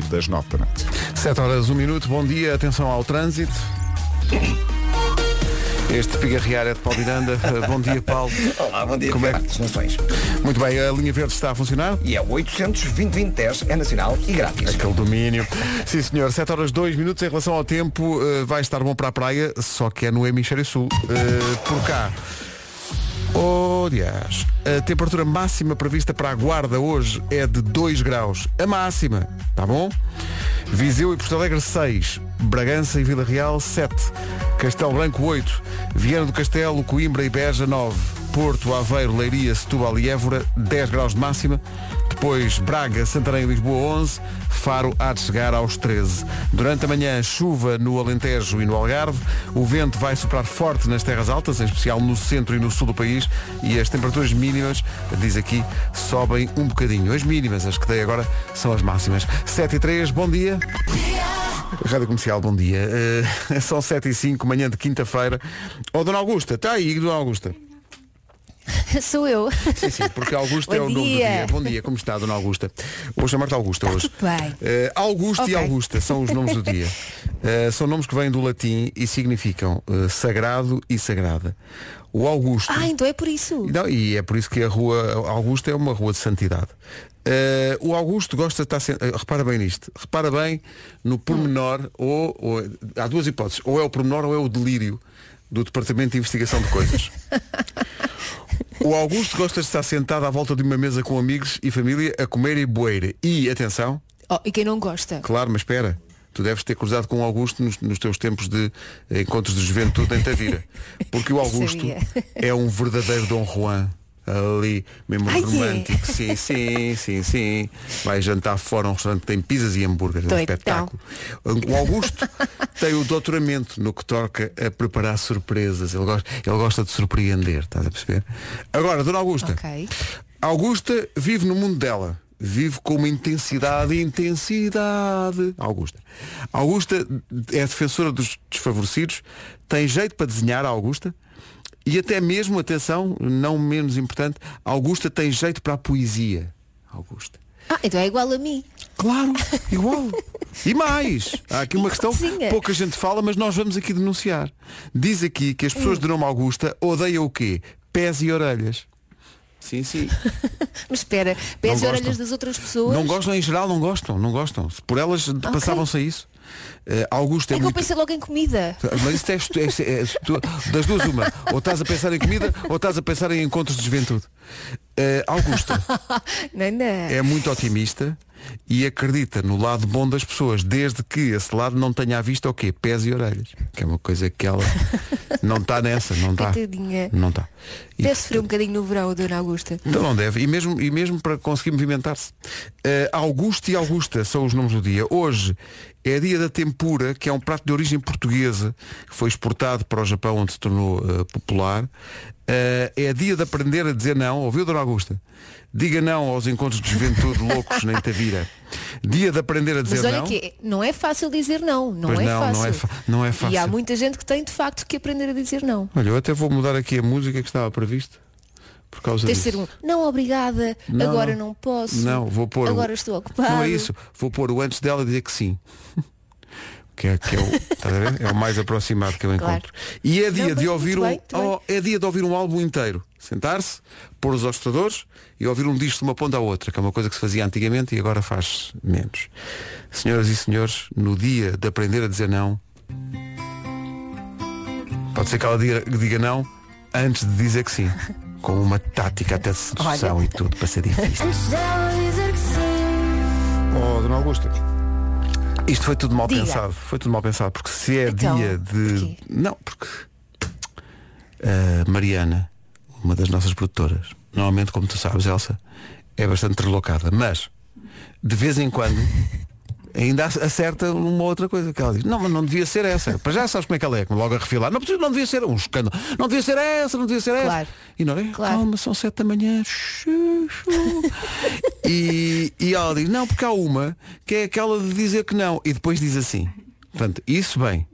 partir das 9 da noite. 7 horas, 1 minuto, bom dia, atenção ao trânsito. Este pigarrear é de Paulo Miranda. Uh, Bom dia, Paulo. Olá, bom dia. Como é que-. Nações. Muito bem, a linha verde está a funcionar? E é o 800 2010 é nacional e grátis. Aquele domínio. Sim, senhor. 7 horas 2 minutos em relação ao tempo. uh, vai estar bom para a praia, só que é no hemisfério sul. Uh, por cá. Oh, dias. A temperatura máxima prevista para a Guarda hoje é de 2 graus. A máxima, tá bom? Viseu e Porto Alegre 6. Bragança e Vila Real 7. Castelo Branco 8. Viana do Castelo, Coimbra e Beja 9. Porto, Aveiro, Leiria, Setúbal e Évora 10 graus de máxima. Depois Braga, Santarém e Lisboa 11. Faro há de chegar aos 13. Durante a manhã, chuva no Alentejo e no Algarve. O vento vai soprar forte nas terras altas, em especial no centro e no sul do país. E as temperaturas mínimas, diz aqui, sobem um bocadinho. As mínimas, as que dei agora, são as máximas. 7 e 3, bom dia. Rádio Comercial, bom dia. Eh, são 7 e 5, manhã de quinta-feira. Ó, Dona Augusta, está aí, Dona Augusta. Sou eu. Sim, sim, porque Augusta é o nome do dia. Bom dia, como está, Dona Augusta? Vou chamar-te Augusta hoje. tudo bem. Eh, Augusto e Ok. Augusta são os nomes do dia. Eh, são nomes que vêm do latim e significam eh, sagrado e sagrada. O Augusto. Ah, então é por isso. Não, e é por isso que a rua Augusta é uma rua de santidade. Eh, o Augusto gosta de estar sen- eh, repara bem nisto, repara bem no pormenor, ou, ou- há duas hipóteses, ou é o pormenor ou é o delírio do Departamento de Investigação de Coisas. O Augusto gosta de estar sentado à volta de uma mesa com amigos e família a comer e boer. E, atenção, Oh, e quem não gosta? claro, mas espera, tu deves ter cruzado com o Augusto nos, nos teus tempos de eh, encontros de juventude em Tavira. Porque o Augusto é um verdadeiro Dom Juan. Ali, mesmo Ai, é? romântico, sim, sim, sim, sim. Vai jantar fora um restaurante que tem pizzas e hambúrgueres, é um espetáculo. O Augusto tem o doutoramento no que toca a preparar surpresas. Ele gosta, ele gosta de surpreender, estás a perceber? Agora, Dona Augusta. Ok. Augusta vive no mundo dela. Vive com uma intensidade, intensidade. Augusta. Augusta é defensora dos desfavorecidos, tem jeito para desenhar a Augusta e até mesmo, atenção, não menos importante, Augusta tem jeito para a poesia. Augusta. Ah, então é igual a mim. Claro, igual. E mais, há aqui uma questão que Igualzinha. pouca gente fala, mas nós vamos aqui denunciar. Diz aqui que as pessoas de nome Augusta odeiam o quê? Pés e orelhas. Sim, sim. Mas espera, pés e gostam. orelhas das outras pessoas. Não gostam em geral, não gostam, não gostam. Se por elas passavam-se a isso. Eh, Augusto é, É que eu muito. pensei logo em comida. Mas isso é, estu- é- é- das duas uma. Ou estás a pensar em comida ou estás a pensar em encontros de juventude. Eh, Augusta Não, não. é muito otimista e acredita no lado bom das pessoas, desde que esse lado não tenha à vista o quê? Pés e orelhas. Que é uma coisa que ela não está nessa, não está. Não está. E, Deve sofrer um bocadinho no verão, Dona Augusta. Então não deve. E mesmo, e mesmo para conseguir movimentar-se. Eh, Augusto e Augusta são os nomes do dia. Hoje é dia da tempura, que é um prato de origem portuguesa, que foi exportado para o Japão, onde se tornou eh, popular. Eh, é dia de aprender a dizer não. Ouviu, Dona Augusta? Diga não aos encontros de juventude loucos na Tavira. Dia de aprender a dizer Mas olha não. que não é fácil dizer não. Não Pois é não, fácil. não é não é fácil. E há muita gente que tem de facto que aprender a dizer não. Olha, eu até vou mudar aqui a música que estava prevista. Por causa Tens de disso. ser um, não obrigada, Não, agora não. posso. Não, vou pôr. o- Agora estou ocupado. Não é isso. Vou pôr o antes dela dizer que sim. Que é, que é, o, estás a ver? é o mais aproximado que eu Claro. encontro. E é dia Não, de ouvir um. bem, oh, é dia de ouvir um álbum inteiro. Sentar-se, pôr os ostradores e ouvir um disco de uma ponta à outra, que é uma coisa que se fazia antigamente e agora faz menos. Senhoras e senhores, no dia de aprender a dizer não, pode ser que ela diga, diga não antes de dizer que sim. Com uma tática até de sedução Olha. e tudo para ser difícil. Oh, Dona Augusta. Isto foi tudo mal Diga. pensado. Foi tudo mal pensado. Porque se é Então, dia de. porquê? Não, porque a Mariana, uma das nossas produtoras, normalmente, como tu sabes, Elsa, é bastante relocada. Mas, de vez em quando, ainda ac- acerta uma outra coisa que ela diz. Não, mas não devia ser essa. Para já sabes como é que ela é, como logo a refilar. Não, não devia ser um escândalo. Não devia ser essa, não devia ser essa. Claro. E não é? Claro. Calma, são sete da manhã. E, e ela diz, não, porque há uma que é aquela de dizer que não. E depois diz assim. Portanto, isso bem.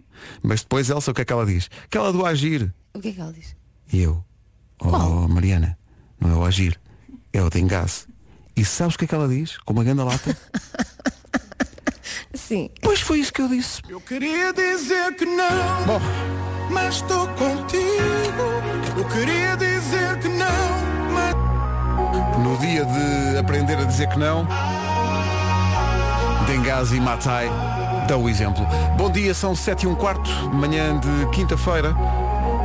Mas depois Elsa, o que é que ela diz? Aquela do agir. O que é que ela diz? E eu, oh Qual? Mariana, não é o agir, é o de engase. E sabes o que é que ela diz? Com uma grande lata? Sim. Pois foi isso que eu disse. Eu queria dizer que não, Bom, mas estou contigo. Eu queria dizer que não, mas no dia de aprender a dizer que não, Dengazi e Matai dão o exemplo. Bom dia, são 7 e um quarto, manhã de quinta-feira.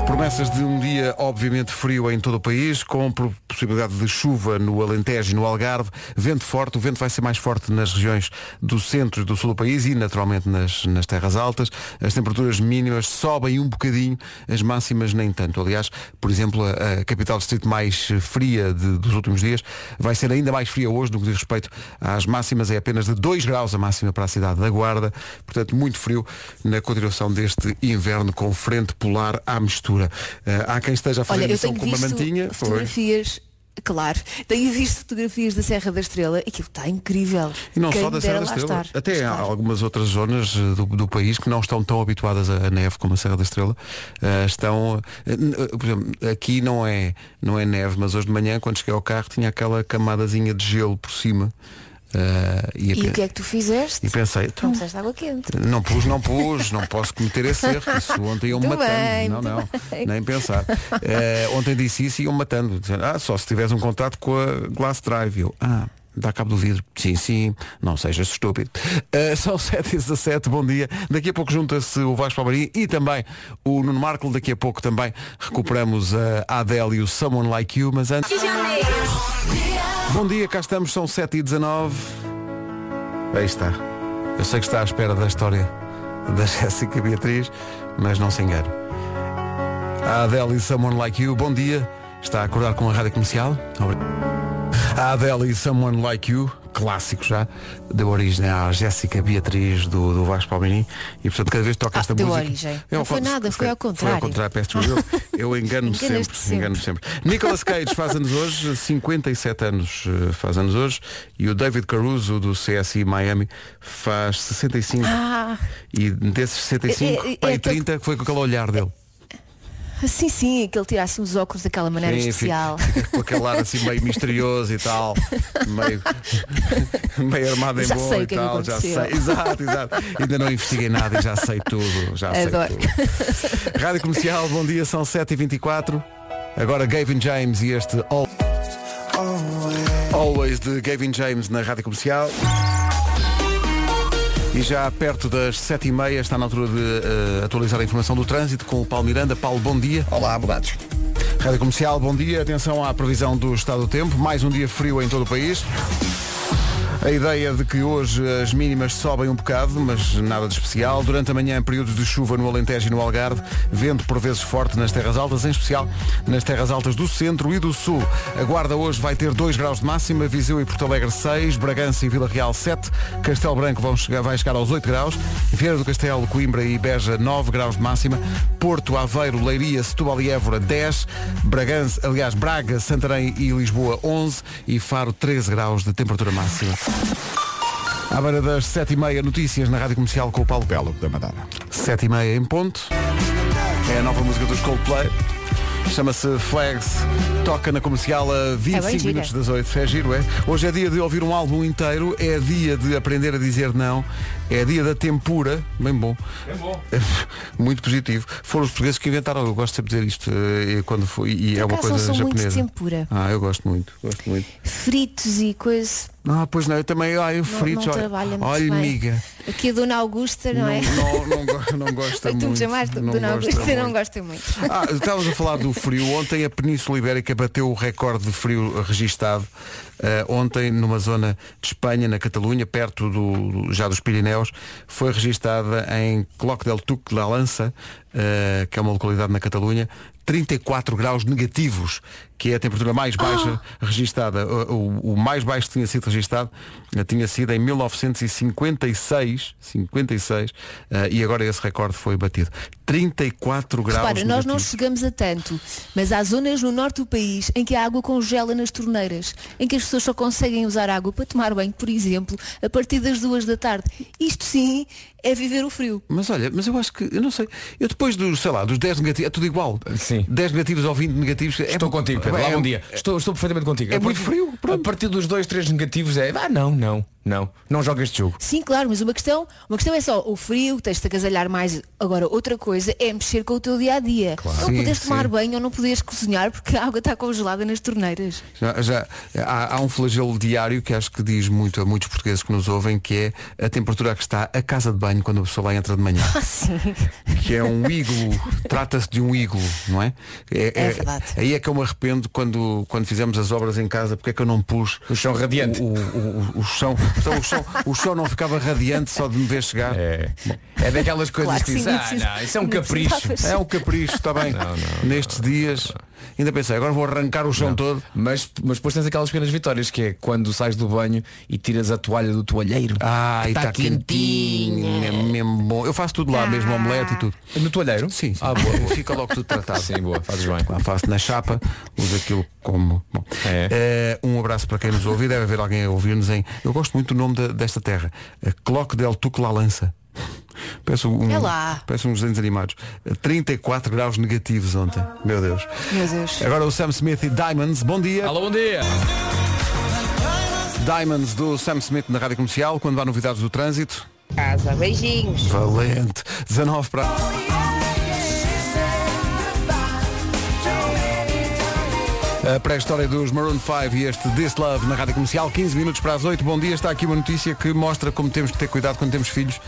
Promessas de um dia obviamente frio em todo o país, com possibilidade de chuva no Alentejo e no Algarve, vento forte, o vento vai ser mais forte nas regiões do centro e do sul do país e naturalmente nas, nas terras altas. As temperaturas mínimas sobem um bocadinho, as máximas nem tanto. Aliás, por exemplo, a, a capital distrito mais fria de- dos últimos dias vai ser ainda mais fria hoje no que diz respeito às máximas, é apenas de 2 graus a máxima para a cidade da Guarda, portanto muito frio na continuação deste inverno com frente polar à mistura. Eh, há quem esteja a fazer Olha, tenho com uma mantinha. Foi. fotografias, claro, tenho visto fotografias da Serra da Estrela, aquilo está incrível. E não Quem só da Serra da Estrela. estar. Até há algumas outras zonas eh, do, do país que não estão tão habituadas à neve como a Serra da Estrela. Eh, estão. eh, por exemplo, aqui não é, não é neve, mas hoje de manhã, quando cheguei ao carro, tinha aquela camadazinha de gelo por cima. Eh, e, E o que é que tu fizeste? e pensei, então, Não puseste água quente. não pus, não pus, não posso cometer esse erro. Isso ontem iam Muito matando. bem, não, não, bem. nem pensar. Eh, ontem disse isso e iam matando. Dizendo, ah, só se tivesse um contato com a Glass Drive. Eu, ah, dá cabo do vidro. Sim, sim, não sejas estúpido. Eh, são 7 e 17 bom dia. Daqui a pouco junta-se o Vasco Palmarim e também o Nuno Marco. Daqui a pouco também recuperamos a Adele e o Someone Like You. Mas antes. Bom dia, cá estamos, são 7 e 19 Aí está. Eu sei que está à espera da história da Jéssica Beatriz, mas não se engane. A Adele e Someone Like You, bom dia. Está a acordar com a rádio comercial. Obrigado. A Adele e Someone Like You, clássico já, deu origem à Jéssica Beatriz do, do Vasco Palmeirim e portanto cada vez toca Ah, esta deu música. origem. Eu Não foi nada, foi ao Foi ao contrário. contrário, peço. Eu, eu engano-me sempre, sempre. engano-me sempre. Nicolas Cage faz anos hoje, 57 anos eh, faz anos hoje, e o David Caruso do CSI Miami faz 65. Ah, E desses 65, É- é- é pai, aquele- 30 foi com aquele olhar dele. Sim, sim, que ele tirasse os óculos daquela maneira Sim, especial. fica com aquele ar assim meio misterioso e tal, meio, meio armado em Já bom sei e que é tal, já sei, exato, exato. Ainda não investiguei nada e já sei tudo, já Adoro. sei tudo. Rádio Comercial, bom dia, são 7h24. Agora Gavin James e este All... Always de Gavin James na Rádio Comercial. E já perto das 7h30 está na altura de eh, atualizar a informação do trânsito com o Paulo Miranda. Paulo, bom dia. Olá, abogados. Rádio Comercial, bom dia. Atenção à previsão do estado do tempo. Mais um dia frio em todo o país. A ideia de que hoje as mínimas sobem um bocado, mas nada de especial. Durante a manhã, períodos de chuva no Alentejo e no Algarve, vento por vezes forte nas terras altas, em especial nas terras altas do centro e do sul. A Guarda hoje vai ter 2 graus de máxima, Viseu e Porto Alegre 6, Bragança e Vila Real 7, Castelo Branco vão chegar, vai chegar aos 8 graus, Vieira do Castelo, Coimbra e Beja 9 graus de máxima, Porto, Aveiro, Leiria, Setúbal e Évora 10, Bragança, aliás, Braga, Santarém e Lisboa 11 e Faro 13 graus de temperatura máxima. À beira das 7h30, notícias na Rádio Comercial com o Paulo Belo. Da Madeira. 7h30 em ponto. É a nova música dos Coldplay. Chama-se Flags. Toca na comercial a 25 É minutos das 8. É giro, é? Hoje é dia de ouvir um álbum inteiro. É dia de aprender a dizer não. É dia da tempura. Bem bom. É bom. Muito positivo. Foram os portugueses que inventaram. Eu gosto sempre de dizer isto. eh, Quando foi, e é uma coisa sou muito de japonesa. tempura. Ah, eu gosto muito. Gosto muito. Fritos e coisas. Ah, pois não, eu também, ah, eu Não, fritos, não olha, muito olha, miga. Aqui a Dona Augusta, não, Não, é? não, não, não gosta Foi tu me muito. chamaste Dona Augusta, não muito. gosta muito. Ah, estávamos a falar do frio. Ontem a Península Ibérica bateu o recorde de frio registado. Ah, ontem, numa zona de Espanha, na Catalunha, perto do, já dos Pirineus, foi registada em Cloc del Tuc la Lança, ah, que é uma localidade na Catalunha, 34 graus negativos, que é a temperatura mais baixa registada. O, o- mais baixo que tinha sido registado eh, tinha sido em 1956, 56, eh, e agora esse recorde foi batido. 34 graus Repara, nós não negativos. chegamos a tanto, mas há zonas no norte do país em que a água congela nas torneiras, em que as pessoas só conseguem usar água para tomar banho, por exemplo, a partir das duas da tarde. Isto sim é viver o frio. Mas olha, mas eu acho que, eu não sei, eu depois dos, sei lá, dos 10 negativos, é tudo igual. Sim. 10 negativos ou 20 negativos. é- Estou contigo, Pedro. é- Olá, bom dia. Estou, estou perfeitamente contigo. é muito frio, pronto. A partir dos dois, três negativos é. Ah, não, não. Não, não joga este jogo. Sim, claro, mas uma questão, uma questão é só o frio, tens de agasalhar mais. Agora, outra coisa é mexer com o teu dia a dia. Não Sim, poderes sim. tomar banho ou não poderes cozinhar porque a água está congelada nas torneiras. Já, já- há, há um flagelo diário que acho que diz muito a muitos portugueses que nos ouvem, que é a temperatura que está a casa de banho quando a pessoa lá entra de manhã. Ah, sim. que é um iglo, trata-se de um iglo, não é? É verdade. Aí é que eu me arrependo quando, quando fizemos as obras em casa, porque é que eu não pus O chão radiante. o, o, o, o chão. Então o chão, o chão não ficava radiante só de me ver chegar. É, é daquelas coisas Claro que que sim, ah, não, isso é um capricho. É um capricho, está bem. Não, não, Nestes dias, ainda pensei, agora vou arrancar o chão todo. Mas, mas depois tens aquelas pequenas vitórias que é quando sais do banho e tiras a toalha do toalheiro. Ah, e Tá está quentinho, é mesmo bom. Eu faço tudo lá, mesmo omelete e tudo. No toalheiro? Sim, sim. Ah, boa, boa. Fica logo tudo tratado. Sim, boa, fazes bem. Lá faço na chapa, uso aquilo como. Bom. É. Eh, um abraço para quem nos ouve. Deve haver alguém a ouvir-nos em. Eu gosto muito do nome da- desta terra. A Cloque del Tuc La Lança. Peço um, É lá. peço uns desenhos animados. Eh, 34 graus negativos ontem. Meu Deus. Meu Deus. Agora o Sam Smith e Diamonds. Bom dia. Alô, bom dia. Diamonds do Sam Smith na Rádio Comercial. Quando há novidades do trânsito. Casa, beijinhos. Valente. 19 para. A pré-história dos Maroon 5 e este This Love na Rádio Comercial, 15 minutos para as 8. Bom dia, está aqui uma notícia que mostra como temos que ter cuidado quando temos filhos,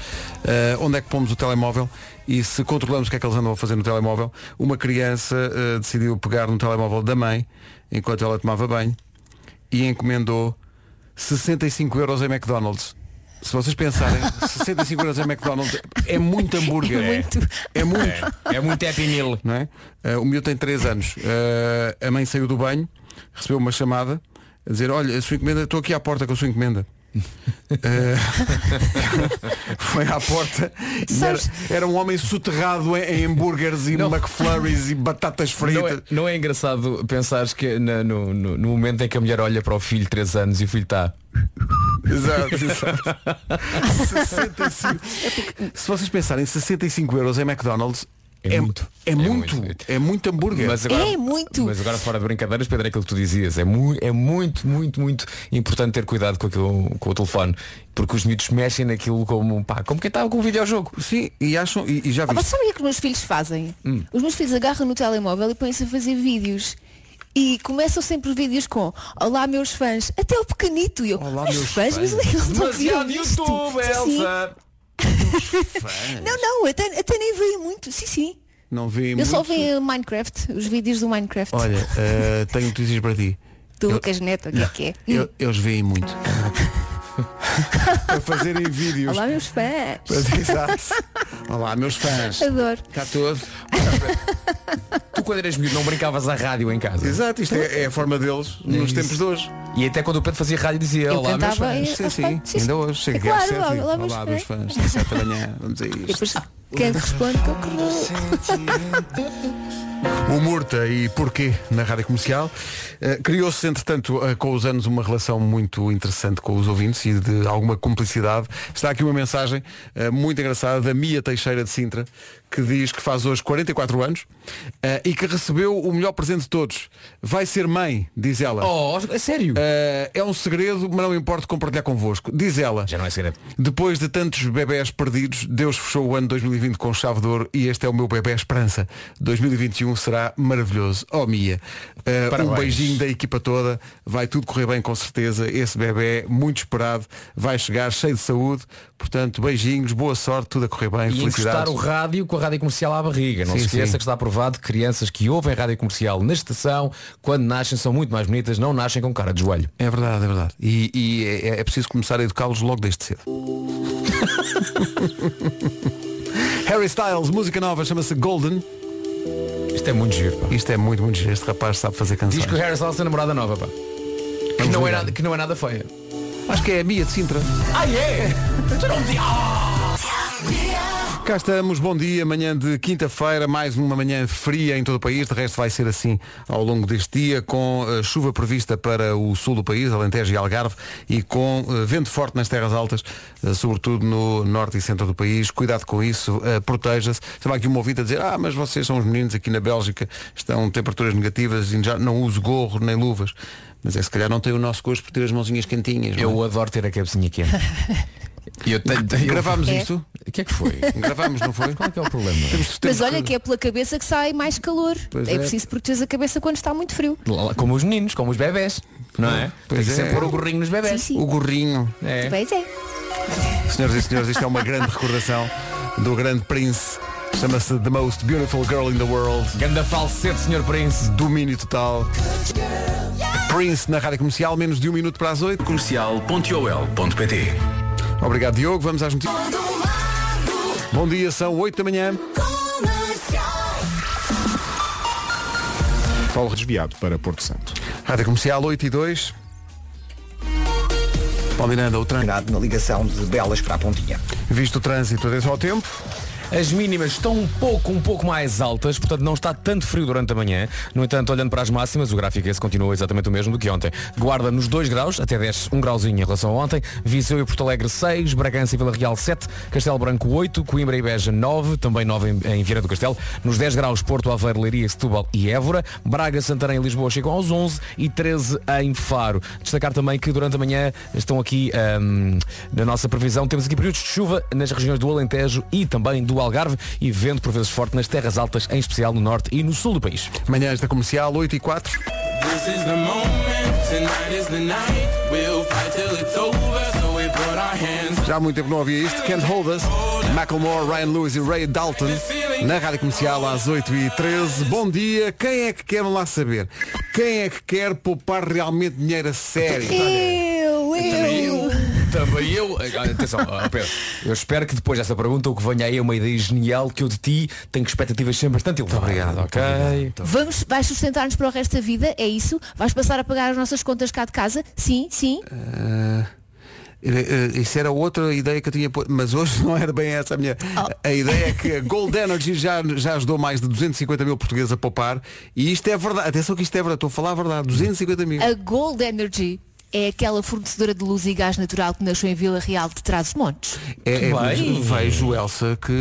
eh, onde é que pomos o telemóvel e se controlamos o que é que eles andam a fazer no telemóvel. Uma criança eh, decidiu pegar no telemóvel da mãe enquanto ela tomava banho e encomendou 65 euros em McDonald's. Se vocês pensarem, 65 euros em McDonald's é muito hambúrguer. É muito. É muito É muito happy meal. não é? Eh, o miúdo tem 3 anos. Eh, a mãe saiu do banho, recebeu uma chamada a dizer, olha, a sua encomenda, estou aqui à porta com a sua encomenda. Eh, foi à porta e era, era um homem soterrado em, em hambúrgueres e McFlurries e batatas Não é, fritas. não é engraçado pensares que na- no, no, no momento em que a mulher olha para o filho de 3 anos e o filho está. Exato, exato. 65. É porque, se vocês pensarem 65 euros em McDonald's É é, muito. é, É muito, muito. é muito hambúrguer. Mas agora, É muito. Mas agora fora de brincadeiras, Pedro, é aquilo que tu dizias. É, mu é muito, muito, muito importante ter cuidado com, aquilo, com o telefone. Porque os miúdos mexem naquilo como, pá, como quem estava com um videojogo. Sim, e acham, e, e já Ah, viste. você sabia o que os meus filhos fazem? Hum. Os meus filhos agarram no telemóvel e põem-se a fazer vídeos. E começam sempre vídeos com Olá meus fãs, até o pequenito. E eu, Olá, "Mas meus fãs, mas eles não isto." YouTube. Elsa! Não, não, até, até nem veio muito. Sim, sim. Não vi Eu muito. só vi Minecraft, os vídeos do Minecraft. Olha, eh, tenho notícias para ti. do eu- Lucas Neto, o que é que é? Eu- eles veem muito. a fazerem vídeos. Olá meus fãs. Exato. Olá, meus fãs. Adoro. Está todo. Tu quando eras miúdo não brincavas à rádio em casa. Exato, isto é, é a forma deles nos isso. tempos de hoje. E até quando o Pedro fazia rádio dizia Eu Olá meus fãs. em- Sim, sim, ainda hoje. Chega É claro, sete e- olá, meus Olá, meus fãs. fãs. Às sete da manhã. Vamos a E isto. depois quem responde que eu O Murta e porquê na Rádio Comercial. Eh, Criou-se, entretanto, eh, com os anos uma relação muito interessante com os ouvintes e de alguma cumplicidade. Está aqui uma mensagem eh, muito engraçada da Mia Teixeira de Sintra, que diz que faz hoje 44 anos eh, e que recebeu o melhor presente de todos. Vai ser mãe, diz ela. Oh, é sério? Eh, é um segredo, mas não importa compartilhar convosco. Diz ela. Já não é segredo. Depois de tantos bebés perdidos, Deus fechou o ano 2020 com chave de ouro e este é o meu bebé esperança. 2021 será maravilhoso. Oh Mia, uh, um beijinho da equipa toda, vai tudo correr bem com certeza. Esse bebé, muito esperado, vai chegar cheio de saúde. Portanto, beijinhos, boa sorte, tudo a correr bem, E felicidades. o rádio com a rádio comercial à barriga. Não Sim, se esqueça sim. que está aprovado que crianças que ouvem rádio comercial na estação, quando nascem, são muito mais bonitas, não nascem com cara de joelho. É verdade, é verdade. E, e é, é preciso começar a educá-los logo desde cedo. Harry Styles, música nova, chama-se Golden. Isto é muito giro. pá. Isto é muito, muito giro. Este rapaz sabe fazer canções. Diz que o Harry Styles tem namorada nova, pá. Que não, é nada, que não é nada feia. Acho que é a Mia de Sintra. Ah, é? Tu não me Ah! Cá estamos, bom dia, manhã de quinta-feira, mais uma manhã fria em todo o país, de resto vai ser assim ao longo deste dia, com uh, chuva prevista para o sul do país, Alentejo e Algarve, e com uh, vento forte nas terras altas, uh, sobretudo no norte e centro do país. Cuidado com isso, proteja-se. Estava aqui um ouvinte a dizer, ah, mas vocês são os meninos aqui na Bélgica, estão temperaturas negativas e já não uso gorro nem luvas. Mas é se calhar não tem o nosso gosto por ter as mãozinhas quentinhas. não é? Eu adoro ter a cabecinha quente. Eu tenho, tenho- Gravámos É. isto? O que é que foi? Gravámos, não foi? Qual é que é o problema? Temos- Mas temos olha que é pela cabeça que sai mais calor. Pois é é. preciso proteger a cabeça quando está muito frio. Como os meninos, como os bebés, não é? Pois Tem que é. sempre pôr o gorrinho nos bebés. Sim, sim. O gorrinho. É. Pois é. Senhoras e senhores, isto é uma grande recordação do grande Prince. Chama-se The Most Beautiful Girl in the World. Ganda falsete, Sr. Prince. Domínio total. Prince na rádio comercial, menos de um minuto para as oito. comercial.ol.pt Obrigado, Diogo. Vamos às notícias. Bom dia, são 8 da manhã. Paulo desviado para Porto Santo. Rádio comercial 8 e 2. Paulo Miranda, o trânsito. Na ligação de Belas para a Pontinha. Visto o trânsito, adeus ao tempo. As mínimas estão um pouco, um pouco mais altas, portanto não está tanto frio durante a manhã. No entanto, olhando para as máximas, o gráfico esse continua exatamente o mesmo do que ontem. Guarda nos 2 graus, até 10, 1 grauzinho em relação a ontem. Viseu e Porto Alegre 6, Bragança e Vila Real 7, Castelo Branco 8, Coimbra e Beja 9, também 9 em, em Vieira do Castelo. Nos 10 graus, Porto Aveiro, Leiria, Setúbal e Évora. Braga, Santarém e Lisboa chegam aos 11 e 13 em Faro. Destacar também que durante a manhã estão aqui ahm, na nossa previsão, temos aqui períodos de chuva nas regiões do Alentejo e também do Algarve e vento por vezes forte nas terras altas, em especial no norte e no sul do país. Manhãs da comercial 8 e 4. This is the moment, tonight is the night. We'll fight till it's over, so we put our hands Já há muito tempo não havia isto. Can't Hold Us. Macklemore, Ryan Lewis e Ray Dalton. Na rádio comercial às 8 e 13 Bom dia. Quem é que quer lá saber? Quem é que quer poupar realmente dinheiro a sério? Eu, eu. Também eu. Ah, Atenção, ó, Pedro. Eu espero que depois dessa pergunta o que venha aí é uma ideia genial que eu de ti tenho expectativas sempre bastante elevadas. obrigado, ok? muito Vamos, vais sustentar-nos para o resto da vida? É isso? Vais passar a pagar as nossas contas cá de casa? Sim, sim. Eh, Isso era outra ideia que eu tinha, mas hoje não era bem essa a minha. A ideia é que a Gold Energy já, já ajudou mais de 250 mil portugueses a poupar e isto é verdade. Atenção que isto é verdade, estou a falar a verdade. 250 mil. A Gold Energy é aquela fornecedora de luz e gás natural que nasceu em Vila Real de Trás-os-Montes. É, é, vejo, Elsa, que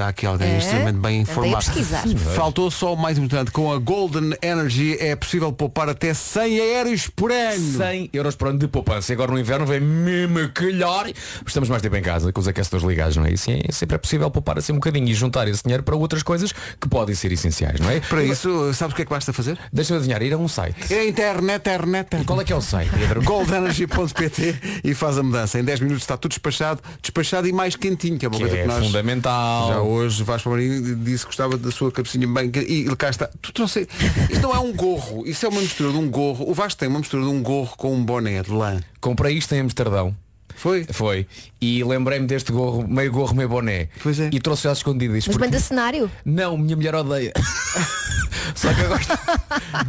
há aqui alguém É? extremamente bem informado. pesquisar. Faltou só o mais importante. Com a Golden Energy é possível poupar até 100 aéreos por ano. 100 euros por ano de poupança. E agora no inverno vem mesmo calhar. Estamos mais tempo em casa com os aquecedores ligados, não é? E sim, sempre é possível poupar assim um bocadinho e juntar esse dinheiro para outras coisas que podem ser essenciais, não é? Para isso, sabes o que é que basta fazer? Deixa-me adivinhar, ir a um site. É a internet, internet. E qual é que é o site, Pedro? goldenergy.pt e faz a mudança. Em 10 minutos está tudo despachado, despachado e mais quentinho, que é uma Que coisa é que nós fundamental. já hoje Vasco Marinho disse que gostava da sua cabecinha bem e cá está. Tu trouxe. Isto não é um gorro, isso é uma mistura de um gorro. O Vasco tem uma mistura de um gorro com um boné de lã. Comprei isto em Amsterdão. Foi? Foi. E lembrei-me deste gorro, meio gorro, meio boné. Pois é. E trouxe às escondidas. Mas porque- manda cenário. Não, minha mulher odeia. Só que eu gosto.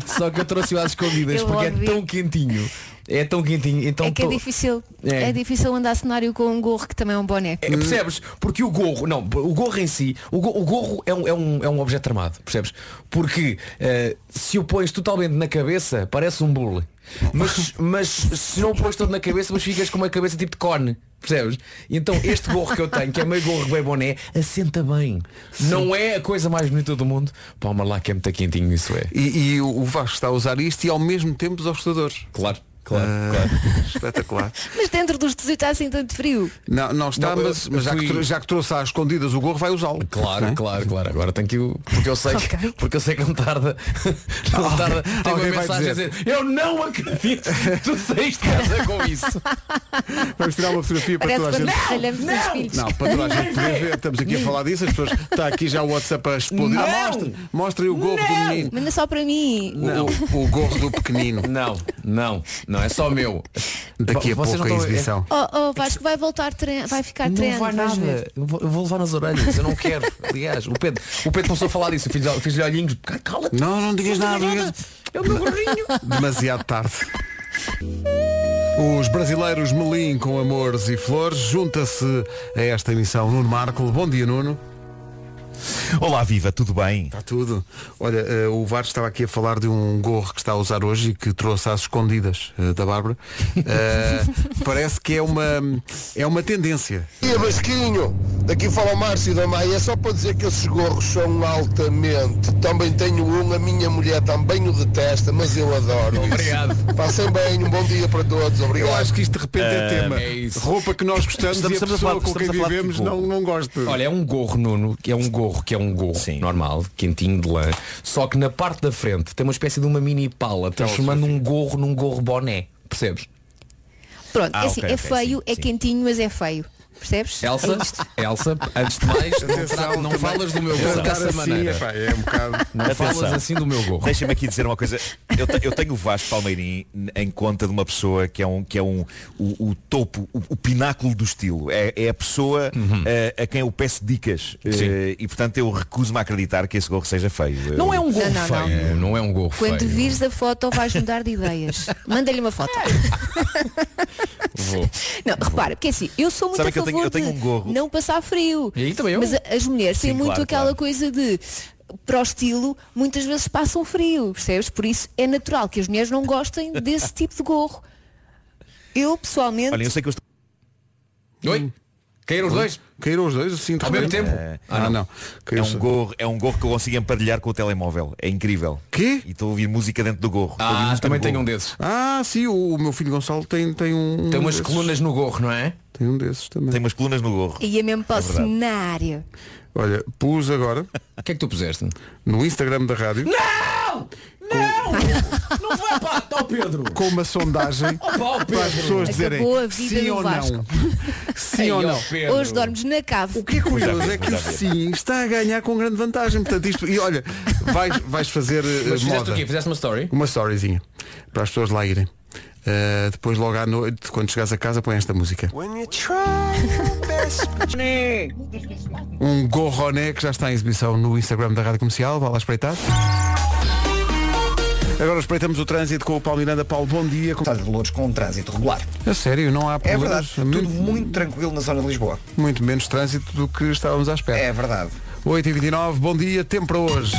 Só que eu trouxe-o às escondidas Eu porque ouvi. é tão quentinho. É tão quentinho. Então é que é tô- difícil. É. É. difícil andar cenário com um gorro que também é um boné. É, percebes? Porque o gorro, não, o gorro em si, o, go- o gorro é um, é, um, é um objeto armado, percebes? Porque eh, se o pões totalmente na cabeça, parece um bule. Mas, mas se não o pões todo na cabeça, mas ficas com uma cabeça tipo de cone. Percebes? Então este gorro que eu tenho, que é meio gorro bem boné, assenta bem. Não é a coisa mais bonita do mundo. Palma lá que é muito quentinho, isso é. E, e o Vasco está a usar isto e ao mesmo tempo os apostadores. Claro, claro, Ah, claro. Espetacular. Mas dentro dos teus está assim tanto frio. Não, não está, Não, mas, mas já, que, já que trouxe às escondidas o gorro, vai usá-lo. Claro, Não é? claro, claro. Agora tenho que o- porque eu sei que, Ok. porque eu sei que não tarda. Não tarda. Tem uma alguém vai mensagem a dizer. dizer, eu não acredito que tu saíste de casa com isso. Vamos tirar uma fotografia para toda a gente. dos filhos. Não, para toda a gente poder ver, estamos aqui a falar disso, as pessoas, está aqui já o WhatsApp a explodir. Ah, Não! mostra, mostra aí o gorro do menino. Manda só para mim. O, o gorro do pequenino. Não, não, não, é só meu. Daqui a Vocês pouco a não estão- exibição. Oh, oh Vasco, vai voltar, tre... vai ficar Não treino. vai vais ver. nada. Eu vou, eu vou levar nas orelhas. Eu não quero. Aliás, o Pedro, o Pedro começou a falar disso. Eu Fiz-lhe fiz olhinhos. Cala-te. Não, não digas nada. não digas- É o meu gorrinho. Demasiado tarde. Os brasileiros Melim com amores e flores junta-se a esta emissão Nuno Marco. Bom dia, Nuno. Olá, viva, tudo bem? Está tudo. Olha, eh, o Vasco estava aqui a falar de um gorro que está a usar hoje e que trouxe às escondidas eh, da Bárbara. Eh, parece que é uma, é uma tendência. Dia Basquinho, daqui fala o Márcio da Maia, é só para dizer que esses gorros são altamente. Também tenho um, a minha mulher também o detesta, mas eu adoro. Obrigado. Passem bem, um bom dia para todos, obrigado. Eu acho que isto de repente é tema. é isso. Roupa que nós gostamos Estamos- e a estamos a pessoa falar- com quem a vivemos que não, não gosta. Olha, é um gorro, Nuno, que é um gorro que é um gorro Sim. normal, quentinho de lã, só que na parte da frente tem uma espécie de uma mini pala, transformando um gorro num gorro boné. Percebes? Pronto, Ah, é assim, ok, é feio, sim, é sim. quentinho, mas é feio. Percebes? Elsa, É. Elsa, antes de mais, não, tra- não falas do meu gorro Tratar dessa assim, maneira. epá, é um bocado. Não Atenção. falas assim do meu gorro. Deixa-me aqui dizer uma coisa. Eu, te- eu tenho o Vasco Palmeirim em conta de uma pessoa que é um que é um o, o topo, o, o pináculo do estilo. É, é a pessoa eh, a quem eu peço dicas Uhum. Eh, e portanto eu recuso-me a acreditar que esse gorro seja feio. Não é um gorro Não, não, não. feio, não. é um gorro Quando feio. vires a foto vais mudar de ideias. Manda-lhe uma foto. Vou. Não, repara, porque assim, eu sou muito Sabe a eu tenho- eu tenho um gorro. não passar frio. E aí também eu. Mas as mulheres têm Sim, muito claro, aquela claro. coisa de para o estilo, muitas vezes passam frio, percebes? Por isso é natural que as mulheres não gostem desse tipo de gorro. Eu pessoalmente Olha, eu sei que eu estou Oi? Caíram os dois? Caíram os dois assim de Ao mesmo repente? tempo? Ah, não. é Caiu um gorro, é um gorro que eu consigo emparelhar com o telemóvel. É incrível. Quê? E estou a ouvir música dentro do gorro. Ah, também tenho um desses. Ah, sim, o, o meu filho Gonçalo tem, tem um. Tem umas desses. colunas no gorro, não é? Tem um desses também. Tem umas colunas no gorro. ia mesmo para o verdade. cenário. Olha, pus agora O que é que tu puseste? no Instagram da rádio Não! Não! Não vai para ó Pedro! com uma sondagem para as pessoas dizerem Acabou a vida sim do ou Vasco. não. sim Ei, ou não. Pedro. Hoje dormes na cave. O que é curioso é que o sim está a ganhar com grande vantagem. Portanto, isto, e olha, vais, vais fazer eh, Mas fizeste moda. o quê? Fizeste uma story? Uma storyzinha para as pessoas lá irem. Uh, depois logo à noite, quando chegares a casa, põe esta música. Um gorroné que já está em exibição no Instagram da Rádio Comercial, vá lá espreitar. Agora espreitamos o trânsito com o Paulo Miranda. Paulo, bom dia. Estado de Louros com um trânsito regular. A sério, não há É problemas. verdade, tudo muito tranquilo na zona de Lisboa. muito menos trânsito do que estávamos à espera. É verdade. 8h29, bom dia, tempo para hoje.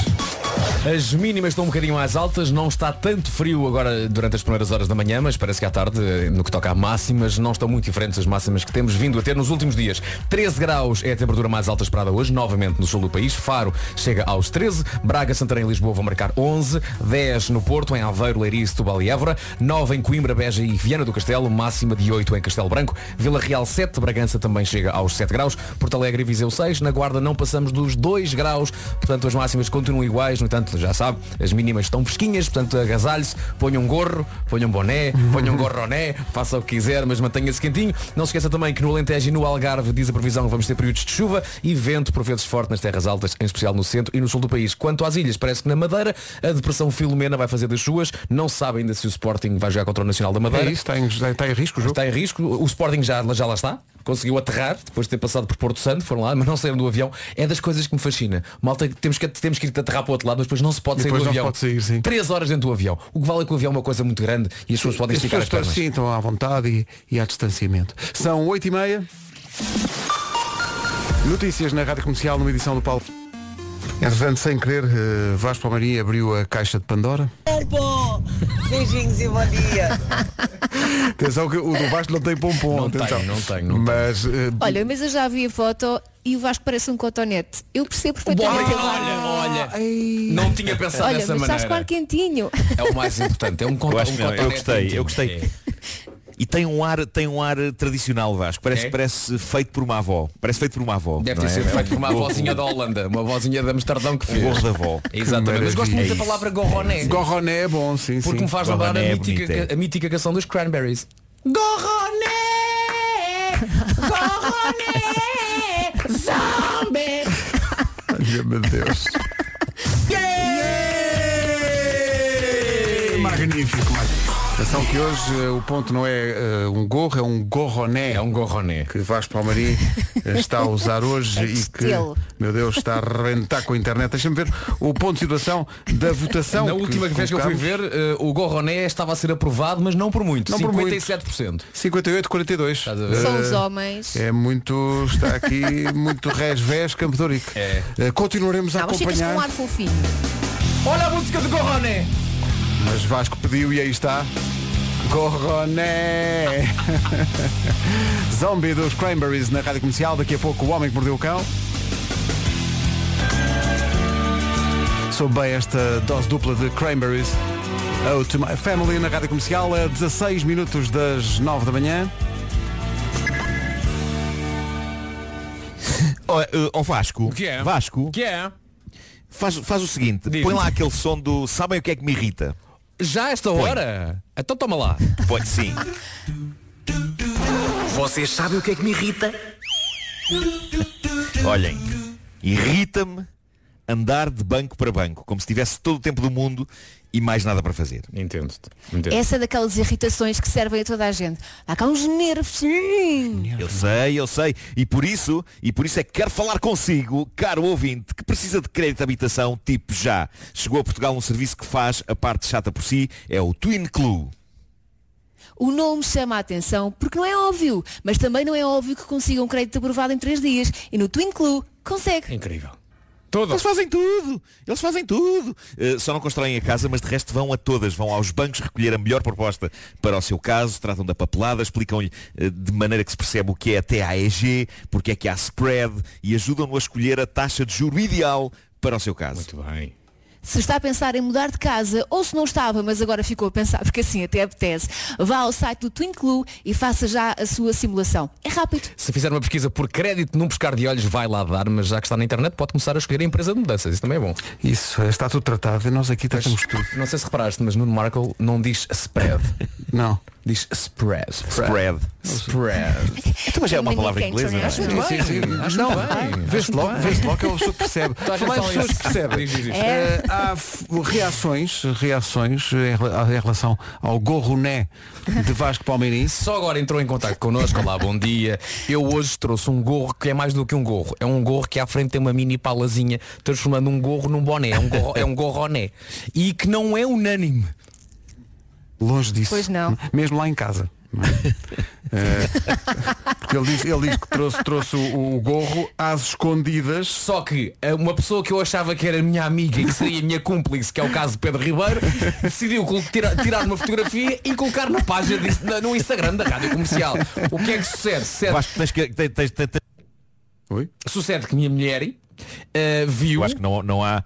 As mínimas estão um bocadinho mais altas, não está tanto frio agora durante as primeiras horas da manhã, mas parece que à tarde, no que toca a máximas, não estão muito diferentes as máximas que temos vindo a ter nos últimos dias. 13 graus é a temperatura mais alta esperada hoje, novamente no sul do país. Faro chega aos 13, Braga, Santarém e Lisboa vão marcar 11, 10 no Porto, em Aveiro, Leiria, Setúbal e Évora, 9 em Coimbra, Beja e Viana do Castelo, máxima de 8 em Castelo Branco, Vila Real 7, Bragança também chega aos 7 graus, Porto Alegre e Viseu 6, na Guarda não passamos dos 2 graus, portanto as máximas continuam iguais, no entanto, já sabe, as mínimas estão fresquinhas, portanto agasalhe-se, ponha um gorro, ponha um boné, ponha um gorroné, faça o que quiser, mas mantenha-se quentinho. Não se esqueça também que no Alentejo e no Algarve diz a previsão que vamos ter períodos de chuva e vento por vezes forte nas terras altas, em especial no centro e no sul do país. Quanto às ilhas, parece que na Madeira a depressão Filomena vai fazer das suas, não se sabe ainda se o Sporting vai jogar contra o Nacional da É Madeira. isso, está em, está em risco o jogo. Está em risco. O Sporting já, já lá está. Conseguiu aterrar depois de ter passado por Porto Santo, foram lá, mas não saíram do avião. É das coisas que me fascina. Malta, temos que, temos que ir aterrar para o outro lado, mas depois não se pode E sair do avião. pode sair, sim. Três horas dentro do avião. O que vale é que o avião é uma coisa muito grande e as pessoas podem esticar as pernas. sim, estão à vontade e, e há distanciamento. São 8h30. Notícias na Rádio Comercial, numa edição do Paulo. Entretanto, sem querer, eh, Vasco Palmaria abriu a caixa de Pandora. Beijinhos e bom dia. Atenção que o do Vasco não tem pompom. Não atenção. tem, não tem, não Mas eh, Olha, mas eu já vi a foto e o Vasco parece um cotonete. Eu percebo perfeitamente. Olha, olha, não tinha pensado Olha, dessa mas estás com maneira. ar quentinho. É o mais importante. É um, conto, Eu acho um que não, eu cotonete gostei, íntimo. eu gostei. E tem um ar, tem um ar tradicional, Vasco. Parece, É? parece feito por uma avó. Parece feito por uma avó. Deve ter é? sido feito por uma Um vozinha da Holanda, uma vozinha de Amsterdão que fez. gorro da avó. Exatamente. Mas gosto muito da maravilha. palavra gorroné. Gorroné é bom, sim, Porque sim. me faz lembrar a é mítica, é. a mítica canção dos Cranberries. Gorroné! Gorroné! Zombie! Ai, meu Deus. Magnífico, magnífico. Atenção que hoje eh, o ponto não é eh, um gorro, é um gorroné. É um gorroné. Que Vasco Palmarim está a usar hoje É e que, meu Deus, está a arrebentar com a internet. Deixa-me ver o ponto de situação da votação. Na última vez que eu fui ver, eh, o Gorroné estava a ser aprovado, mas não por muito. Não por muito. 57%. 58, 42. a ver? São Eh, os homens. É muito, está aqui muito resvés Campo de Ourique. É. Eh, continuaremos a Não, mas ficas com um acompanhar, ar fofinho. Olha a música do Gorroné! Mas Vasco pediu e aí está. Gorroné! Zombie dos Cranberries na Rádio Comercial, daqui a pouco o Homem que Mordeu o Cão. Sou bem esta dose dupla de Cranberries. Oh, to my family na Rádio Comercial a 16 minutos das 9 da manhã. Ó eh, ó, Vasco, que é? Vasco, Que é? faz, faz o seguinte, põe lá aquele som do Sabem o que é que me irrita? Já a esta hora? Então toma lá. Põe sim. Vocês sabem o que é que me irrita? Olhem, irrita-me andar de banco para banco, como se tivesse todo o tempo do mundo e mais nada para fazer. Entendo-te. Entendo. Essa é daquelas irritações que servem a toda a gente. Há cá uns nervos. Eu sei, eu sei. E por isso, e por isso é que quero falar consigo, caro ouvinte, que precisa de crédito de habitação, tipo já. Chegou a Portugal um serviço que faz a parte chata por si, é o Twin Clue. O nome chama a atenção porque não é óbvio, mas também não é óbvio que consigam um crédito aprovado em 3 dias. E no Twin Clue consegue. Incrível. Todo. Eles fazem tudo, eles fazem tudo. Uh, só não constroem a casa, mas de resto vão a todas, vão aos bancos recolher a melhor proposta para o seu caso, tratam da papelada, explicam-lhe uh, de maneira que se percebe o que é até AEG, porque é que há spread e ajudam-no a escolher a taxa de juro ideal para o seu caso. Muito bem. Se está a pensar em mudar de casa ou se não estava, mas agora ficou a pensar porque assim até apetece, vá ao site do Twin Clue e faça já a sua simulação. É rápido. Se fizer uma pesquisa por crédito num pescar de olhos, vai lá dar, mas já que está na internet, pode começar a escolher a empresa de mudanças. Isso também é bom. Isso, está tudo tratado e nós aqui tratamos tudo. Não sei se reparaste, mas Nuno Markle não diz spread. Não. Diz spread. Spread. Spread. Então, mas é uma palavra inglesa, é? Acho muito bem. Acho Não, bem. vê-se Acho logo, bem. logo que é pessoa que percebe. A gente Falar em fala pessoas percebem. Há reações, reações em relação ao gorroné de Vasco Palmeirense. Só agora entrou em contato connosco, olá, bom dia. Eu hoje trouxe um gorro que é mais do que um gorro. É um gorro que à frente tem uma mini palazinha, transformando um gorro num boné. É um gorro, é um gorroné. E que não é unânime. Longe disso. Pois não. Mesmo lá em casa. é? Porque ele diz, ele diz que trouxe, trouxe o, o gorro às escondidas. Só que eh, uma pessoa que eu achava que era minha amiga e que seria minha cúmplice, que é o caso de Pedro Ribeiro, decidiu colo- tira- tirar uma fotografia e colocar na página de- na- no Instagram da Rádio Comercial. O que é que sucede? Sucede, Vasco, tens que, tens, tens, tens, Oi? sucede que minha mulher eh, viu. eu acho que não, não há,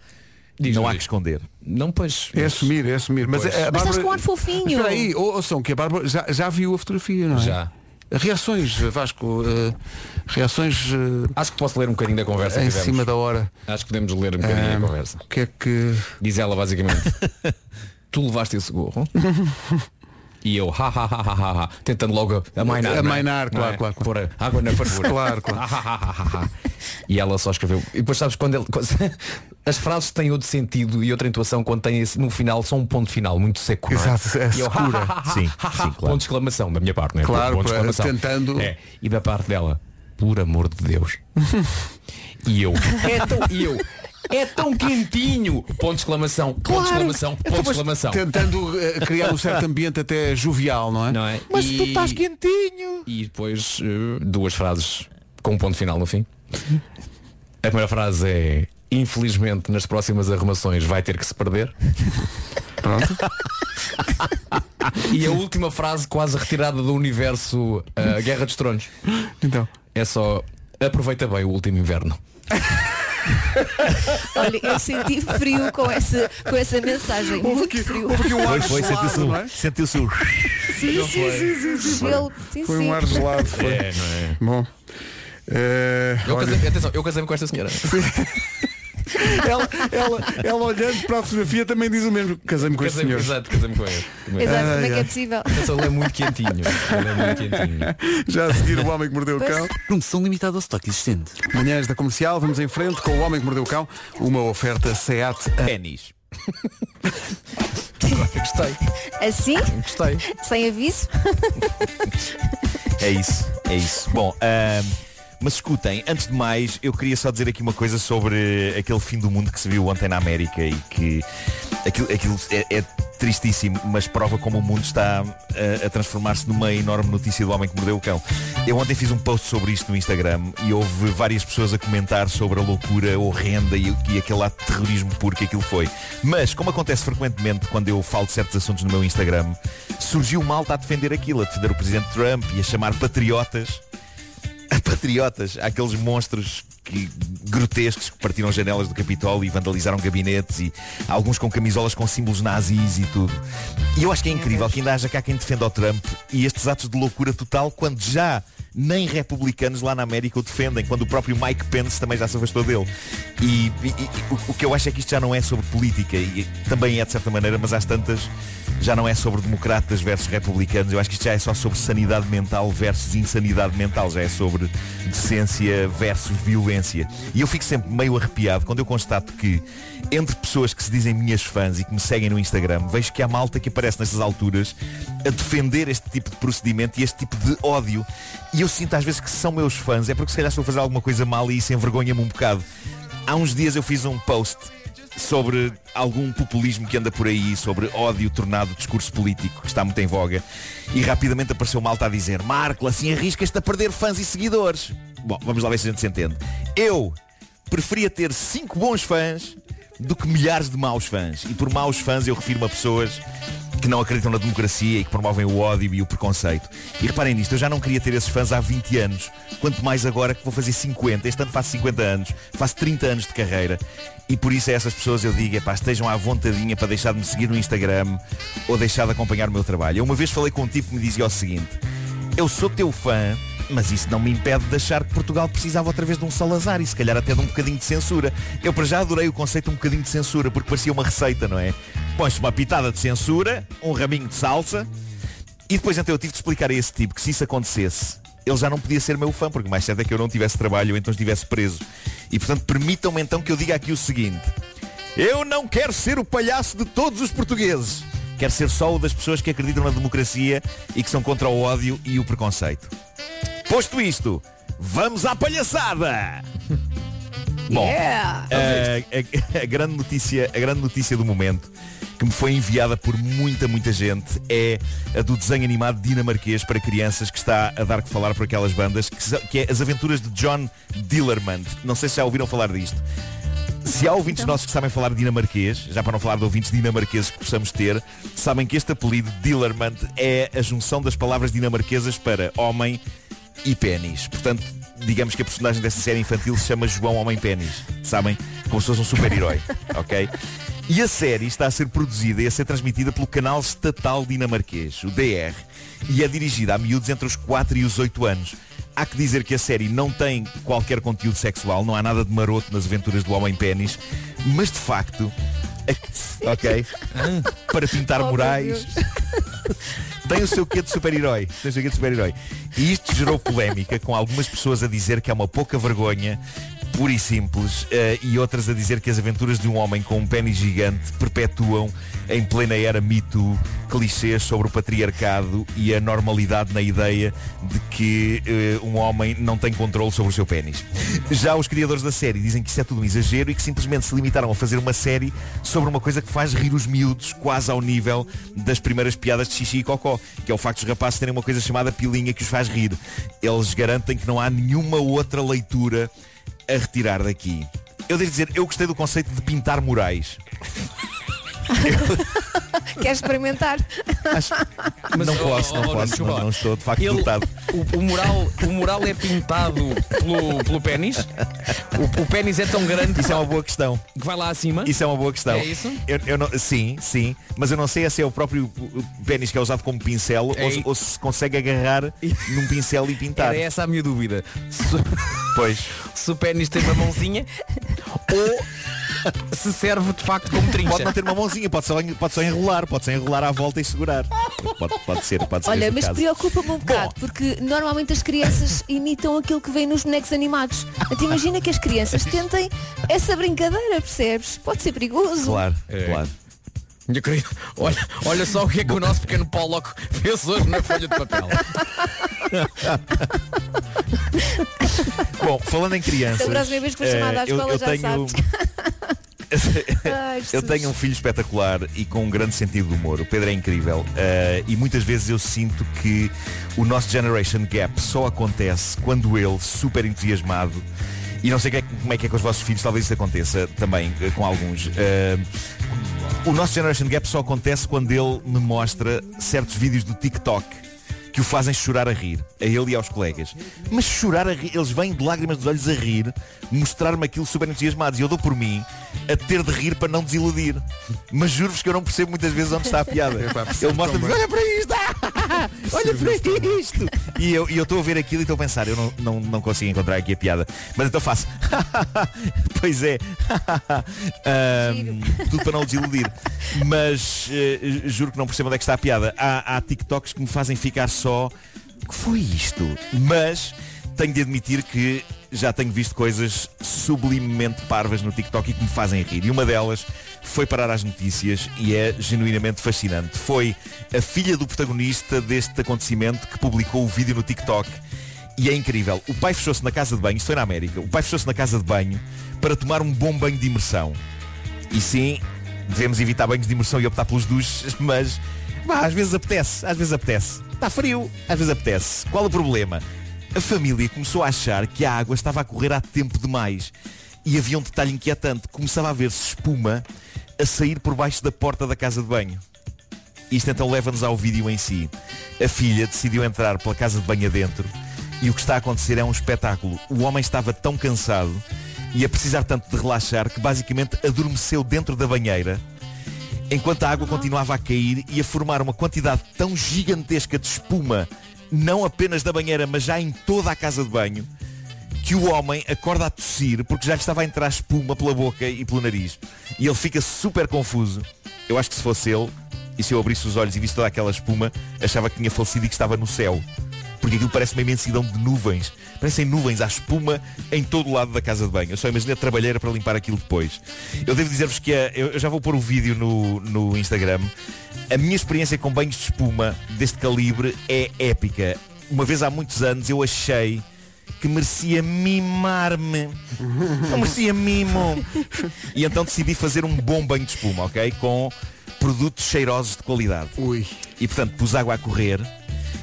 Diz, não há que esconder. Não, pois. É assumir, é assumir. Mas, Pois. a Mas estás Bárbara- com um ar fofinho. Espera aí, ou- ouçam que a Bárbara já, já viu a fotografia, não é? Já. Reações, Vasco, eh, reações eh, Acho que posso ler um bocadinho da conversa em que tivemos. cima da hora. Acho que podemos ler um bocadinho Ah, a conversa. O que é que. Diz ela basicamente Tu levaste esse gorro E eu ha, ha, ha, ha, ha, Tentando logo amainar é? Amainar, Não claro, é? claro, claro. Pôr a água na fervura Claro, claro. E ela só escreveu E depois sabes quando ele As frases têm outro sentido e outra intuação Quando têm esse, no final só um ponto final Muito seco é? Exato, é E eu, ha, ha, Sim, sim, claro. Ponto de exclamação da minha parte não é? Claro, ponto de exclamação. tentando- é. E da parte dela Por amor de Deus E eu É e eu é tão quentinho! Ponto de exclamação, ponto de exclamação, ponto de exclamação. Tentando eh, criar um certo ambiente até jovial, não é? Não é? Mas e, tu estás quentinho. E depois eh, duas frases com um ponto final no fim. A primeira frase é Infelizmente nas próximas arrumações vai ter que se perder. Pronto. E a última frase quase retirada do universo eh, Guerra dos Tronos. Então. É só aproveita bem o último inverno. Olha, eu senti frio com essa, com essa mensagem. Muito frio. Houve aqui um ar Foi, foi, gelado, sentiu-se não o, é? sentiu-se o... Sim, sim, sim, sim, sim. Gelo. Sim, Foi sim. um ar gelado. Foi. É, não é? Bom. eh, Eu casei, atenção, eu casei-me com esta senhora. ela, ela, ela olhando para a fotografia também diz o mesmo. Casei-me com este senhor. exato, casei-me com ele. Exato, como é que é possível? Ele é muito quentinho. Ele é muito quentinho. Já a seguir o homem que mordeu o cão. Promoção limitada ao estoque existente. Manhãs da comercial, vamos em frente com o homem que mordeu o cão. Uma oferta SEAT. Ténis. Gostei, Assim? gostei. Sem aviso? É isso, é isso. Bom, ahm, Mas escutem, antes de mais, eu queria só dizer aqui uma coisa sobre aquele fim do mundo que se viu ontem na América e que aquilo, aquilo é, é tristíssimo, mas prova como o mundo está a, a transformar-se numa enorme notícia do homem que mordeu o cão. Eu ontem fiz um post sobre isto no Instagram e houve várias pessoas a comentar sobre a loucura horrenda e, e aquele ato de terrorismo puro que aquilo foi. Mas, como acontece frequentemente quando eu falo de certos assuntos no meu Instagram, surgiu malta a defender aquilo, a defender o Presidente Trump e a chamar patriotas a patriotas, aqueles monstros que, grotescos que partiram janelas do Capitólio e vandalizaram gabinetes e alguns com camisolas com símbolos nazis e tudo. E eu acho que é incrível que ainda haja cá quem defenda o Trump e estes atos de loucura total quando já nem republicanos lá na América o defendem, quando o próprio Mike Pence também já se afastou dele. E, e- e o, o que eu acho é que isto já não é sobre política, e também é de certa maneira, mas às tantas já não é sobre democratas versus republicanos. Eu acho que isto já é só sobre sanidade mental versus insanidade mental, já é sobre decência versus violência. E eu fico sempre meio arrepiado quando eu constato que entre pessoas que se dizem minhas fãs e que me seguem no Instagram, vejo que há malta que aparece nestas alturas a defender este tipo de procedimento e este tipo de ódio. E eu sinto às vezes que são meus fãs é porque se calhar estou a fazer alguma coisa mal e isso envergonha-me um bocado. Há uns dias eu fiz um post sobre algum populismo que anda por aí, sobre ódio tornado discurso político, que está muito em voga, e rapidamente apareceu malta a dizer Marco, assim arriscas-te a perder fãs e seguidores. Bom, vamos lá ver se a gente se entende. Eu preferia ter cinco bons fãs do que milhares de maus fãs. E por maus fãs eu refiro-me a pessoas que não acreditam na democracia e que promovem o ódio e o preconceito. E reparem nisto, eu já não queria ter esses fãs há 20 anos, quanto mais agora que vou fazer 50. Este ano faço 50 anos, faço 30 anos de carreira. E por isso a essas pessoas eu digo, epá, estejam à vontadinha para deixar de me seguir no Instagram ou deixar de acompanhar o meu trabalho. Eu uma vez falei com um tipo que me dizia o seguinte, eu sou teu fã, mas isso não me impede de achar que Portugal precisava outra vez de um Salazar e se calhar até de um bocadinho de censura. Eu para já adorei o conceito de um bocadinho de censura, porque parecia uma receita, não é? Põe-se uma pitada de censura, um raminho de salsa, e depois então eu tive de explicar a esse tipo que se isso acontecesse, ele já não podia ser meu fã, porque mais certo é que eu não tivesse trabalho ou então estivesse preso. E portanto permitam-me então que eu diga aqui o seguinte. Eu não quero ser o palhaço de todos os portugueses. Quero ser só o das pessoas que acreditam na democracia e que são contra o ódio e o preconceito. Posto isto, vamos à palhaçada! Bom, Yeah! a, a- a grande notícia, a grande notícia do momento que me foi enviada por muita, muita gente é a do desenho animado dinamarquês para crianças que está a dar que falar por aquelas bandas, que, é As Aventuras de John Dillermand. Não sei se já ouviram falar disto. Se há ouvintes nossos que sabem falar dinamarquês, já para não falar de ouvintes dinamarqueses que possamos ter, sabem que este apelido Dillermand é a junção das palavras dinamarquesas para homem e pênis. Portanto, digamos que a personagem desta série infantil se chama João Homem Pênis. Sabem? Como se fosse um super-herói. ok? E a série está a ser produzida e a ser transmitida pelo canal estatal dinamarquês, o DR, e é dirigida a miúdos entre os 4 e os 8 anos. Há que dizer que a série não tem qualquer conteúdo sexual, não há nada de maroto nas aventuras do Homem Pênis, mas de facto, ok, para pintar Oh, murais, tem o seu quê de super-herói. Tem o seu quê de super-herói. E isto gerou polémica com algumas pessoas a dizer que é uma pouca vergonha, pura e simples, eh, e outras a dizer que as aventuras de um homem com um pênis gigante perpetuam em plena era Me Too clichês sobre o patriarcado e a normalidade na ideia de que eh, um homem não tem controle sobre o seu pênis. Já os criadores da série dizem que isso é tudo um exagero e que simplesmente se limitaram a fazer uma série sobre uma coisa que faz rir os miúdos quase ao nível das primeiras piadas de xixi e cocó, que é o facto dos rapazes terem uma coisa chamada pilinha que os faz rir. Eles garantem que não há nenhuma outra leitura a retirar daqui. Eu devo dizer, eu gostei do conceito de pintar murais. Queres experimentar? Não oh, posso, não posso, não, não estou de facto Ele- dotado. O, o mural, o mural é pintado pelo, pelo pênis. O, o pênis é tão grande Isso é uma boa questão. que vai lá acima. Isso é uma boa questão. É isso? Eu, eu não, sim, sim. Mas eu não sei se é o próprio pênis que é usado como pincel É ou, se- i- ou se consegue agarrar num pincel e pintar. Era essa a minha dúvida. Se, Pois. se o pênis tem uma mãozinha ou se serve de facto como trincha. Pode não ter uma mãozinha, pode só, pode só enrolar, pode só enrolar à volta e segurar. Pode, pode ser, pode ser. Olha, mas preocupa-me um bocado, porque normalmente as crianças imitam aquilo que vem nos bonecos animados. Então imagina que as crianças tentem essa brincadeira, percebes? Pode ser perigoso. Claro, É. claro. Minha querida, olha, olha só o que é que o nosso pequeno Paulo fez hoje na folha de papel. Bom, falando em crianças. Da próxima vez que for chamada à eh, eu- escola eu já tenho-. Ai, eu tenho um filho espetacular e com um grande sentido de humor. O Pedro é incrível. Eh, e muitas vezes eu sinto que o nosso Generation Gap só acontece quando ele, super entusiasmado, e não sei é- como é que é com os vossos filhos, talvez isso aconteça também eh, com alguns. eh, o nosso Generation Gap só acontece quando ele me mostra certos vídeos do TikTok que o fazem chorar a rir, a ele e aos colegas. Mas chorar a rir, eles vêm de lágrimas dos olhos a rir, mostrar-me aquilo super entusiasmados. E eu dou por mim a ter de rir para não desiludir. Mas juro-vos que eu não percebo muitas vezes onde está a piada. Ele mostra-me, olha para isto, ah, olha para isto. E eu e eu estou a ver aquilo e estou a pensar, eu não, não, não consigo encontrar aqui a piada. Mas então faço. pois é. Ahm, tudo para não desiludir. Mas eh, juro que não percebo onde é que está a piada. Há, há TikToks que me fazem ficar só. O que foi isto? Mas tenho de admitir que já tenho visto coisas sublimemente parvas no TikTok e que me fazem rir. E uma delas foi parar às notícias e é genuinamente fascinante. Foi a filha do protagonista deste acontecimento que publicou o vídeo no TikTok. E é incrível. O pai fechou-se na casa de banho, isto foi na América, o pai fechou-se na casa de banho para tomar um bom banho de imersão. E sim, devemos evitar banhos de imersão e optar pelos duches, mas bah, às vezes apetece, às vezes apetece. Está frio, às vezes apetece. Qual o problema? A família começou a achar que a água estava a correr há tempo demais. E havia um detalhe inquietante. Começava a ver-se espuma a sair por baixo da porta da casa de banho. Isto então leva-nos ao vídeo em si. A filha decidiu entrar pela casa de banho adentro e o que está a acontecer é um espetáculo. O homem estava tão cansado e a precisar tanto de relaxar que basicamente adormeceu dentro da banheira enquanto a água continuava a cair e a formar uma quantidade tão gigantesca de espuma, não apenas da banheira, mas já em toda a casa de banho, que o homem acorda a tossir porque já lhe estava a entrar espuma pela boca e pelo nariz. E ele fica super confuso. Eu acho que se fosse ele, e se eu abrisse os olhos e visse toda aquela espuma, achava que tinha falecido e que estava no céu. Porque aquilo parece uma imensidão de nuvens. Parecem nuvens, há espuma em todo o lado da casa de banho. Eu só imaginei a trabalheira para limpar aquilo depois. Eu devo dizer-vos que a- eu eu já vou pôr o vídeo no, no Instagram. A minha experiência com banhos de espuma deste calibre é épica. Uma vez há muitos anos eu achei que merecia mimar-me. Não merecia mimo. E então decidi fazer um bom banho de espuma, ok? Com produtos cheirosos de qualidade. Ui. E portanto pus água a correr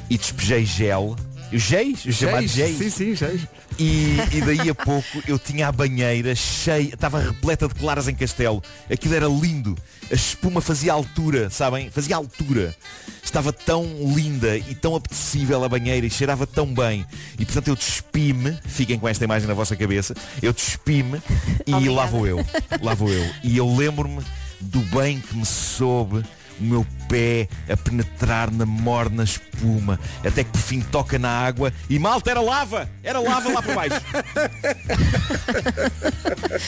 e despejei gel. Géis? Chamado géis. Sim, sim, géis. E, e daí a pouco eu tinha a banheira cheia, estava repleta de claras em castelo. Aquilo era lindo. A espuma fazia altura, sabem? Fazia altura. Estava tão linda e tão apetecível a banheira e cheirava tão bem. E portanto eu despi-me, fiquem com esta imagem na vossa cabeça, eu despi-me e lá Obrigada. vou eu. Lá vou eu. E eu lembro-me do bem que me soube o meu pé a penetrar na morna espuma, até que por fim toca na água e malta era lava! Era lava lá por baixo!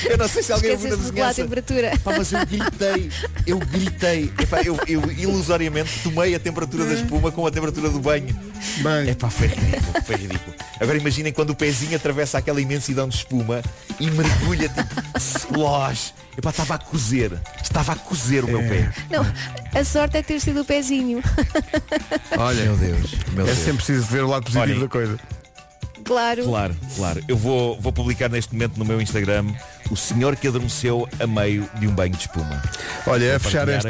eu não sei se alguém ouviu na vizinhança. temperatura. Pá, mas eu gritei, eu gritei. Epá, eu, eu ilusoriamente tomei a temperatura da espuma com a temperatura do banho. Bem, Epá, foi ridículo, foi ridículo. Agora imaginem quando o pezinho atravessa aquela imensidão de espuma e mergulha tipo slosh. Epá, estava a cozer. Estava a cozer o meu pé. Não, a sorte é ter sido o pezinho. olha, Meu Deus, meu é Deus. sempre preciso ver o lado positivo Olhem. da coisa. Claro. Claro, claro. Eu vou, vou publicar neste momento no meu Instagram o senhor que adormeceu a meio de um banho de espuma. Olha, a fechar esta,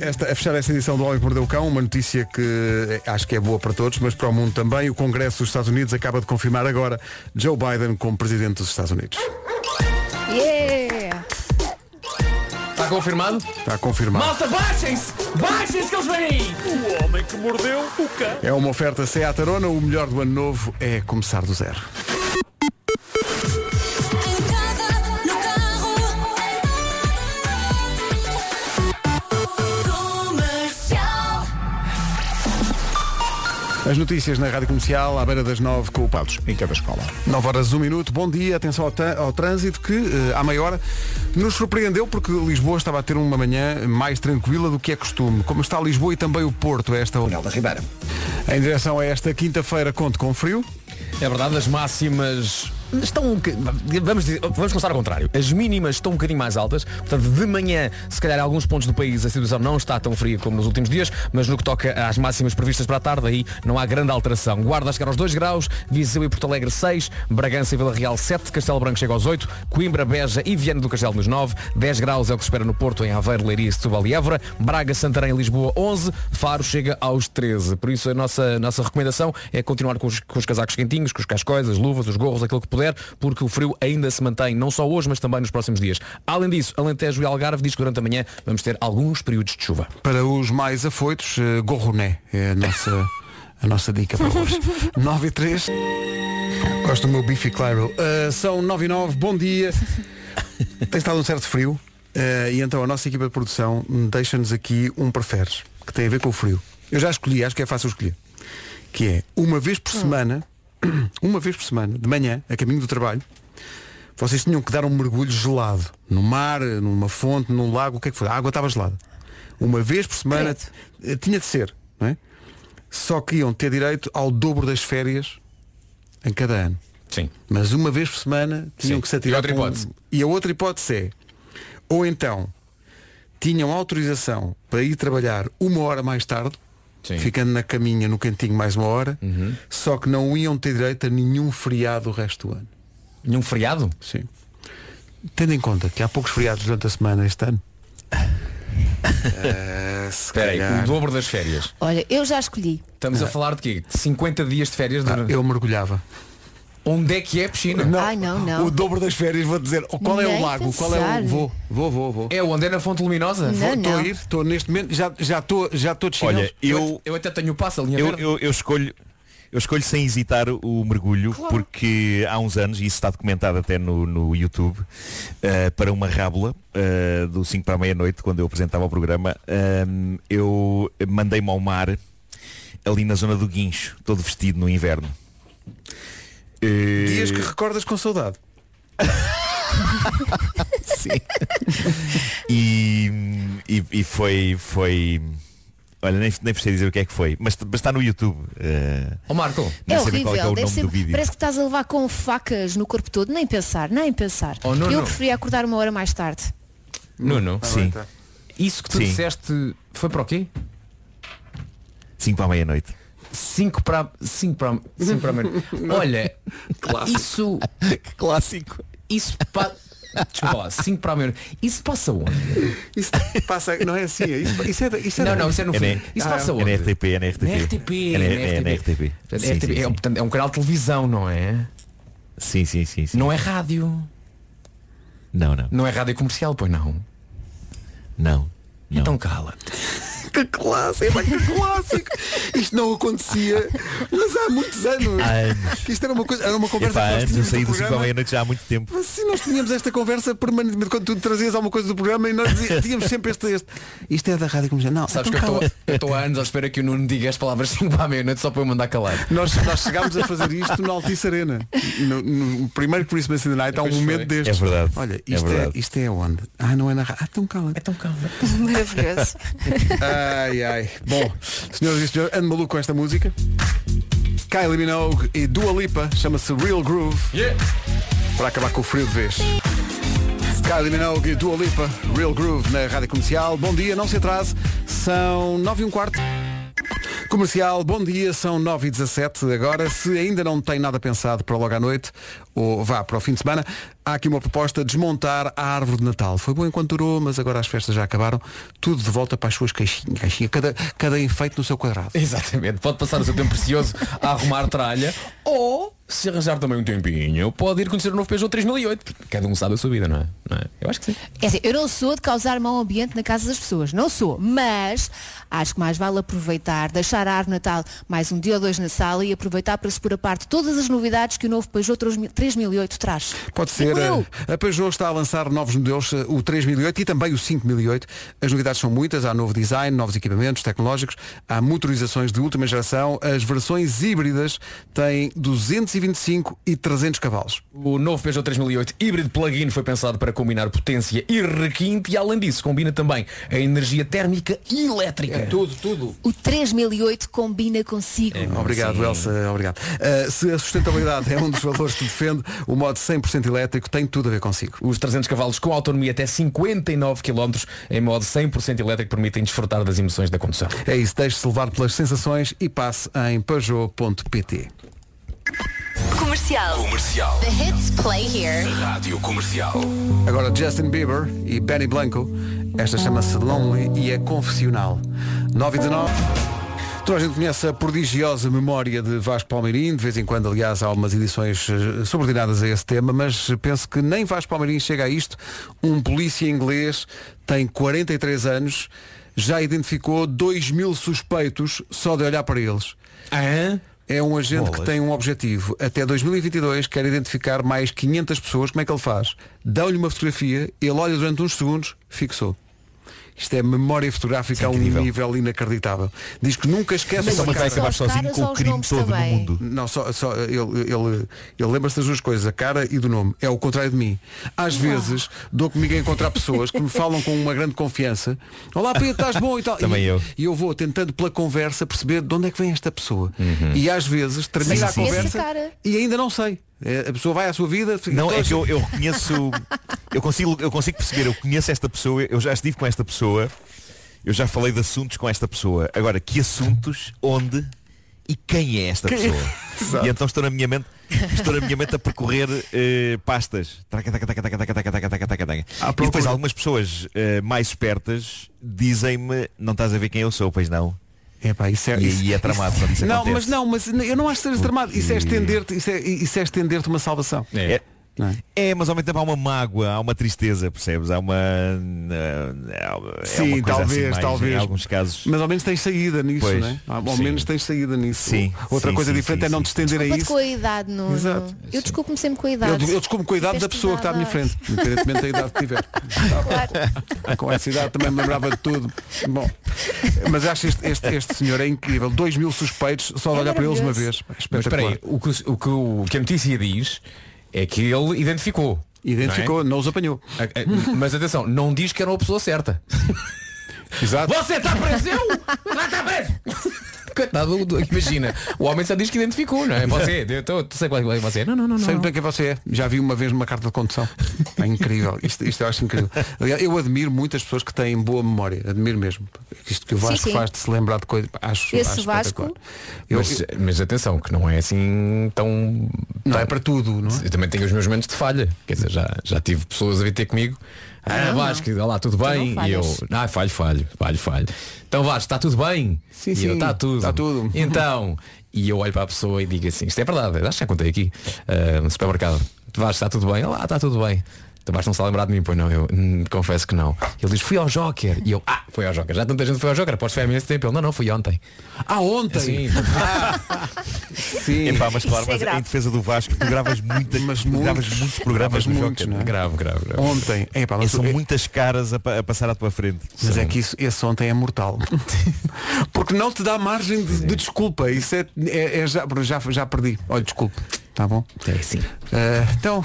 esta, a fechar esta edição do Homem que Mordeu o Cão, uma notícia que eh, acho que é boa para todos, mas para o mundo também. O Congresso dos Estados Unidos acaba de confirmar agora Joe Biden como Presidente dos Estados Unidos. Yeah! Está confirmado? Está confirmado. Malta, baixem-se! Baixem-se que eles vêm aí! O homem que mordeu o cão. É uma oferta Seat Arona, o melhor do ano novo é começar do zero. As notícias na Rádio Comercial, à beira das nove com o Patos. Em cada escola. 9 horas, 1 minuto. Bom dia, atenção ao, ao trânsito que, eh, à meia hora, nos surpreendeu porque Lisboa estava a ter uma manhã mais tranquila do que é costume. Como está Lisboa e também o Porto a esta hora. Manuel da Ribeira. Em direção a esta quinta-feira, conto com frio. É verdade, as máximas estão um vamos, vamos começar ao contrário. As mínimas estão um bocadinho mais altas. Portanto, de manhã, se calhar em alguns pontos do país a situação não está tão fria como nos últimos dias, mas no que toca às máximas previstas para a tarde, aí não há grande alteração. Guarda a chegar aos 2 graus, Viseu e Porto Alegre 6, Bragança e Vila Real 7, Castelo Branco chega aos 8, Coimbra, Beja e Viana do Castelo nos 9, 10 graus é o que se espera no Porto, em Aveiro, Leiria, Setúbal e Évora, Braga, Santarém e Lisboa 11, Faro chega aos 13. Por isso a nossa, nossa recomendação é continuar com os, com os casacos quentinhos, com os cascóis, as luvas, os gorros, aquilo que puder, porque o frio ainda se mantém, não só hoje, mas também nos próximos dias. Além disso, Alentejo e Algarve diz que durante a manhã vamos ter alguns períodos de chuva. Para os mais afoitos, eh, gorroné é a nossa, a nossa dica para hoje. 9 e 3. Gosto do meu bife claro. Uh, são 9 e 9, bom dia. Tem estado um certo frio uh, e então a nossa equipa de produção deixa-nos aqui um preferes, que tem a ver com o frio. Eu já escolhi, acho que é fácil escolher. Que é uma vez por semana, uma vez por semana, de manhã, a caminho do trabalho, vocês tinham que dar um mergulho gelado. No mar, numa fonte, num lago, o que é que foi? A água estava gelada. Uma vez por semana tinha de ser, não é? Só que iam ter direito ao dobro das férias em cada ano. Sim. Mas uma vez por semana tinham Sim. que se E atirar outra com- hipótese? E a outra hipótese é, ou então tinham autorização para ir trabalhar uma hora mais tarde, Sim. ficando na caminha no cantinho mais uma hora, Uhum. só que não iam ter direito a nenhum feriado o resto do ano. Nenhum feriado? Sim. Tendo em conta que há poucos feriados durante a semana este ano. aí, calhar- o dobro das férias. Olha, eu já escolhi. Estamos a falar de quê? De 50 dias de férias? Ah, durante- eu mergulhava. Onde é que é a piscina? Ai, não, não. O dobro das férias, vou dizer. Qual é o Nem lago? Qual é o. Vou, vou, vou, vou. É onde é na Fonte Luminosa? Não, Estou a não. ir, estou neste momento, já já estou já estou de chinelos. Olha, eu, Eu até tenho o passo, a linha eu, verde. eu, eu escolho eu escolho sem hesitar o mergulho porque há uns anos, e isso está documentado até no, no YouTube, eh, para uma rábula eh, do 5 para a meia-noite, quando eu apresentava o programa, ehm, eu mandei-me ao mar ali na zona do guincho, todo vestido no inverno. Eh, Dias que recordas com saudade. Sim. e, e, e foi, foi. Olha, nem, nem precisei dizer o que é que foi, mas, mas está no YouTube. eh, Ó Marco, nem É horrível, é, é o deve nome ser- do vídeo. parece que estás a levar com facas no corpo todo, nem pensar, nem pensar. Oh, não, eu não. preferia acordar uma hora mais tarde. Nuno, Sim, isso que tu Sim. disseste foi para o quê? 5 para a meia-noite. 5 para 5 para 5 para meia- Olha, isso Que clássico. isso pa... Desculpa lá, 5 para a meia. Isso passa onde? Isso passa, não é assim, é isso, isso é, isso é Não, não, isso é no É fim. Isso Ah, passa É onde? na RTP, é na RTP. Na RTP, É na, é na RTP. É, é um canal de televisão, não é? Sim, sim, sim, sim. Não é rádio. Não, não. Não é rádio comercial, pois não. Não. não. Então cala-te. Que clássico, é que clássico. Isto não acontecia, mas há muitos anos. Há anos. Que isto era uma coisa, era uma conversa Epá, que nós tínhamos saí no do 5 à programa. meia-noite já há muito tempo. Mas se nós tínhamos esta conversa permanentemente quando tu trazias alguma coisa do programa e nós dizia- tínhamos sempre este, este. Isto é da rádio comercial. Não, Sabes então que eu estou- há anos à espera que o Nuno diga as palavras 5 para a meia-noite só para eu mandar calar. Nós, nós chegámos a fazer isto na Altice Arena. No, no primeiro Christmas in the Night há um momento foi. destes. É verdade. Olha, É isto é, verdade. isto é onde? Ah, não é na rádio. Ah, então cala. Então calma. Maravilhoso. Ai, ai. Bom, senhoras e senhores, ando maluco com esta música. Kylie Minogue e Dua Lipa, chama-se Real Groove, para acabar com o frio de vez. Kylie Minogue e Dua Lipa, Real Groove na Rádio Comercial. Bom dia, não se atrase, são 9 e um quarto. Comercial, bom dia, são 9 e 17 agora. Se ainda não tem nada pensado para logo à noite, ou vá para o fim de semana, há aqui uma proposta, desmontar a árvore de Natal. Foi bom enquanto durou, mas agora as festas já acabaram. Tudo de volta para as suas caixinhas, caixinha, cada, cada enfeite no seu quadrado. Exatamente. Pode passar o seu tempo precioso a arrumar tralha ou se arranjar também um tempinho, pode ir conhecer o novo Peugeot 3008. Cada um sabe a sua vida, não é? Não é? Eu acho que sim. É assim, eu não sou de causar mau ambiente na casa das pessoas, não sou, mas acho que mais vale aproveitar, deixar a árvore Natal mais um dia ou dois na sala e aproveitar para se pôr a parte todas as novidades que o novo Peugeot 3008 traz. Pode ser. Eu. A a Peugeot está a lançar novos modelos, eh, o 3008 e também o 5008. As novidades são muitas, há novo design, novos equipamentos tecnológicos, há motorizações de última geração. As versões híbridas têm 220 125 e 300 cavalos. O novo Peugeot 3008 híbrido plug-in foi pensado para combinar potência e requinte e além disso combina também a energia térmica e elétrica. É tudo, tudo. O 3008 combina consigo. Obrigado, Sim. Elsa, obrigado. Uh, se a sustentabilidade é um dos valores que defende, o modo 100% elétrico tem tudo a ver consigo. Os 300 cavalos com autonomia até 59 km em modo 100% elétrico permitem desfrutar das emoções da condução. É isso, deixe-se levar pelas sensações e passe em peugeot.pt. Comercial. Comercial. The hits play here. Rádio Comercial. Agora Justin Bieber e Benny Blanco. Esta chama-se Lonely e é confessional. 9 e 19. Toda a gente conhece a prodigiosa memória de Vasco Palmeirim, de vez em quando, aliás, há umas edições eh, subordinadas a esse tema, mas penso que nem Vasco Palmeirim chega a isto. Um polícia inglês tem 43 anos, já identificou 2 mil suspeitos só de olhar para eles. É um agente que Bolas. tem um objetivo. Até 2022 quer identificar mais 500 pessoas. Como é que ele faz? Dão-lhe uma fotografia, ele olha durante uns segundos, fixou. Isto é memória fotográfica é a um nível inacreditável. Diz que nunca esquece Mas uma cara. acabar sozinho com o crime todo no mundo. Não, só, só ele, ele, ele lembra-se das duas coisas, a cara e do nome. É o contrário de mim. Às vezes dou comigo a encontrar pessoas que me falam com uma grande confiança. Olá, Pedro, estás bom e tal. Também e, eu. E eu vou tentando pela conversa perceber de onde é que vem esta pessoa. E às vezes termina Sim, a sim. conversa e ainda não sei. É, A pessoa vai à sua vida. Não, é que eu, eu reconheço, eu consigo, eu consigo perceber, eu conheço esta pessoa, eu já estive com esta pessoa, eu já falei de assuntos com esta pessoa. Agora, que assuntos, onde e quem é esta pessoa? Exato. E então estou na minha mente, estou na minha mente a percorrer eh, pastas. Taca, taca, taca, taca, taca, taca, taca, taca, taca, taca. E depois algumas pessoas eh, mais espertas dizem-me, não estás a ver quem eu sou, pois não. Epá, isso é, E isso- aí é tramado quando isso Não, acontece. mas não, mas eu não acho que seja tramado. Isso é estender-te, isso é, isso é estender-te uma salvação. É, é? é, mas ao mesmo tempo há uma mágoa, há uma tristeza, percebes? Há uma. eh, há uma- é Sim, uma coisa talvez, assim mais, talvez. Em alguns casos. Mas ao menos tens saída nisso, Pois, não é? Ao sim. menos tens saída nisso. Sim, Outra sim, coisa sim, diferente sim, é não sim. te estender a isso. com a idade, Nuno. Exato. Eu desculpo-me sempre com a idade. Eu, eu desculpo com a idade da pessoa que está à minha frente, independentemente da idade que tiver. Com essa idade também me lembrava de tudo. Bom, mas acho este, este, este senhor é incrível. 2 mil suspeitos só de É olhar para eles uma vez. Mas espera aí, o que, o, que, o que a notícia diz é que ele identificou. Identificou, não, os apanhou. não é? A- a- Mas atenção, não diz que era uma pessoa certa. Exato. Você está preso? Eu? Lá está preso! Coitado, do- imagina, o homem só diz que identificou, não é? Você, eu tô- tu sei qual é você. Não, não, não. Sei não. muito bem quem você é. Já vi uma vez numa carta de condução. É incrível. Isto, isto eu acho incrível. Aliás, eu admiro muitas pessoas que têm boa memória. Admiro mesmo. Isto que o Sim, Vasco sim. faz de se lembrar de coisas. Acho, Esse acho Vasco- espetacular. Eu- Mas, mas atenção, que não é assim tão. não tão- é para tudo, não é? Eu também tenho os meus momentos de falha. Quer dizer, já, já tive pessoas a vir ter comigo. Ah, Não, Vasco, olá, tudo bem? não e eu, ah, falho, falho, falho, falho. Então Vasco, está tudo bem? Sim, e sim, está tudo. está tudo. Então, e eu olho para a pessoa e digo assim, isto é verdade, acho que já contei aqui, ah, no supermercado. Vasco, está tudo bem? Olá, está tudo bem. Vais não se lembrar de mim, pois não, eu hum, confesso que não. Ele diz, fui ao Joker. E eu, ah, foi ao Joker. Já tanta gente foi ao Joker, podes foi há imenso tempo. Ele, não, não, fui ontem. Ah, ontem! Sim, Sim. Epá, mas claro, é mas em defesa do Vasco, tu gravas, muita, Mas tu gravas muitos, programas gravas no muitos, Joker. não é? grave, grave, grave. Ontem. Epá, E mas, são é- muitas caras a, a passar à tua frente. mas é que isso, esse ontem é mortal. Porque não te dá margem de, de desculpa. Isso é, é- é já, já, já perdi. Olha, desculpe. Tá bom? É assim. Ah, então,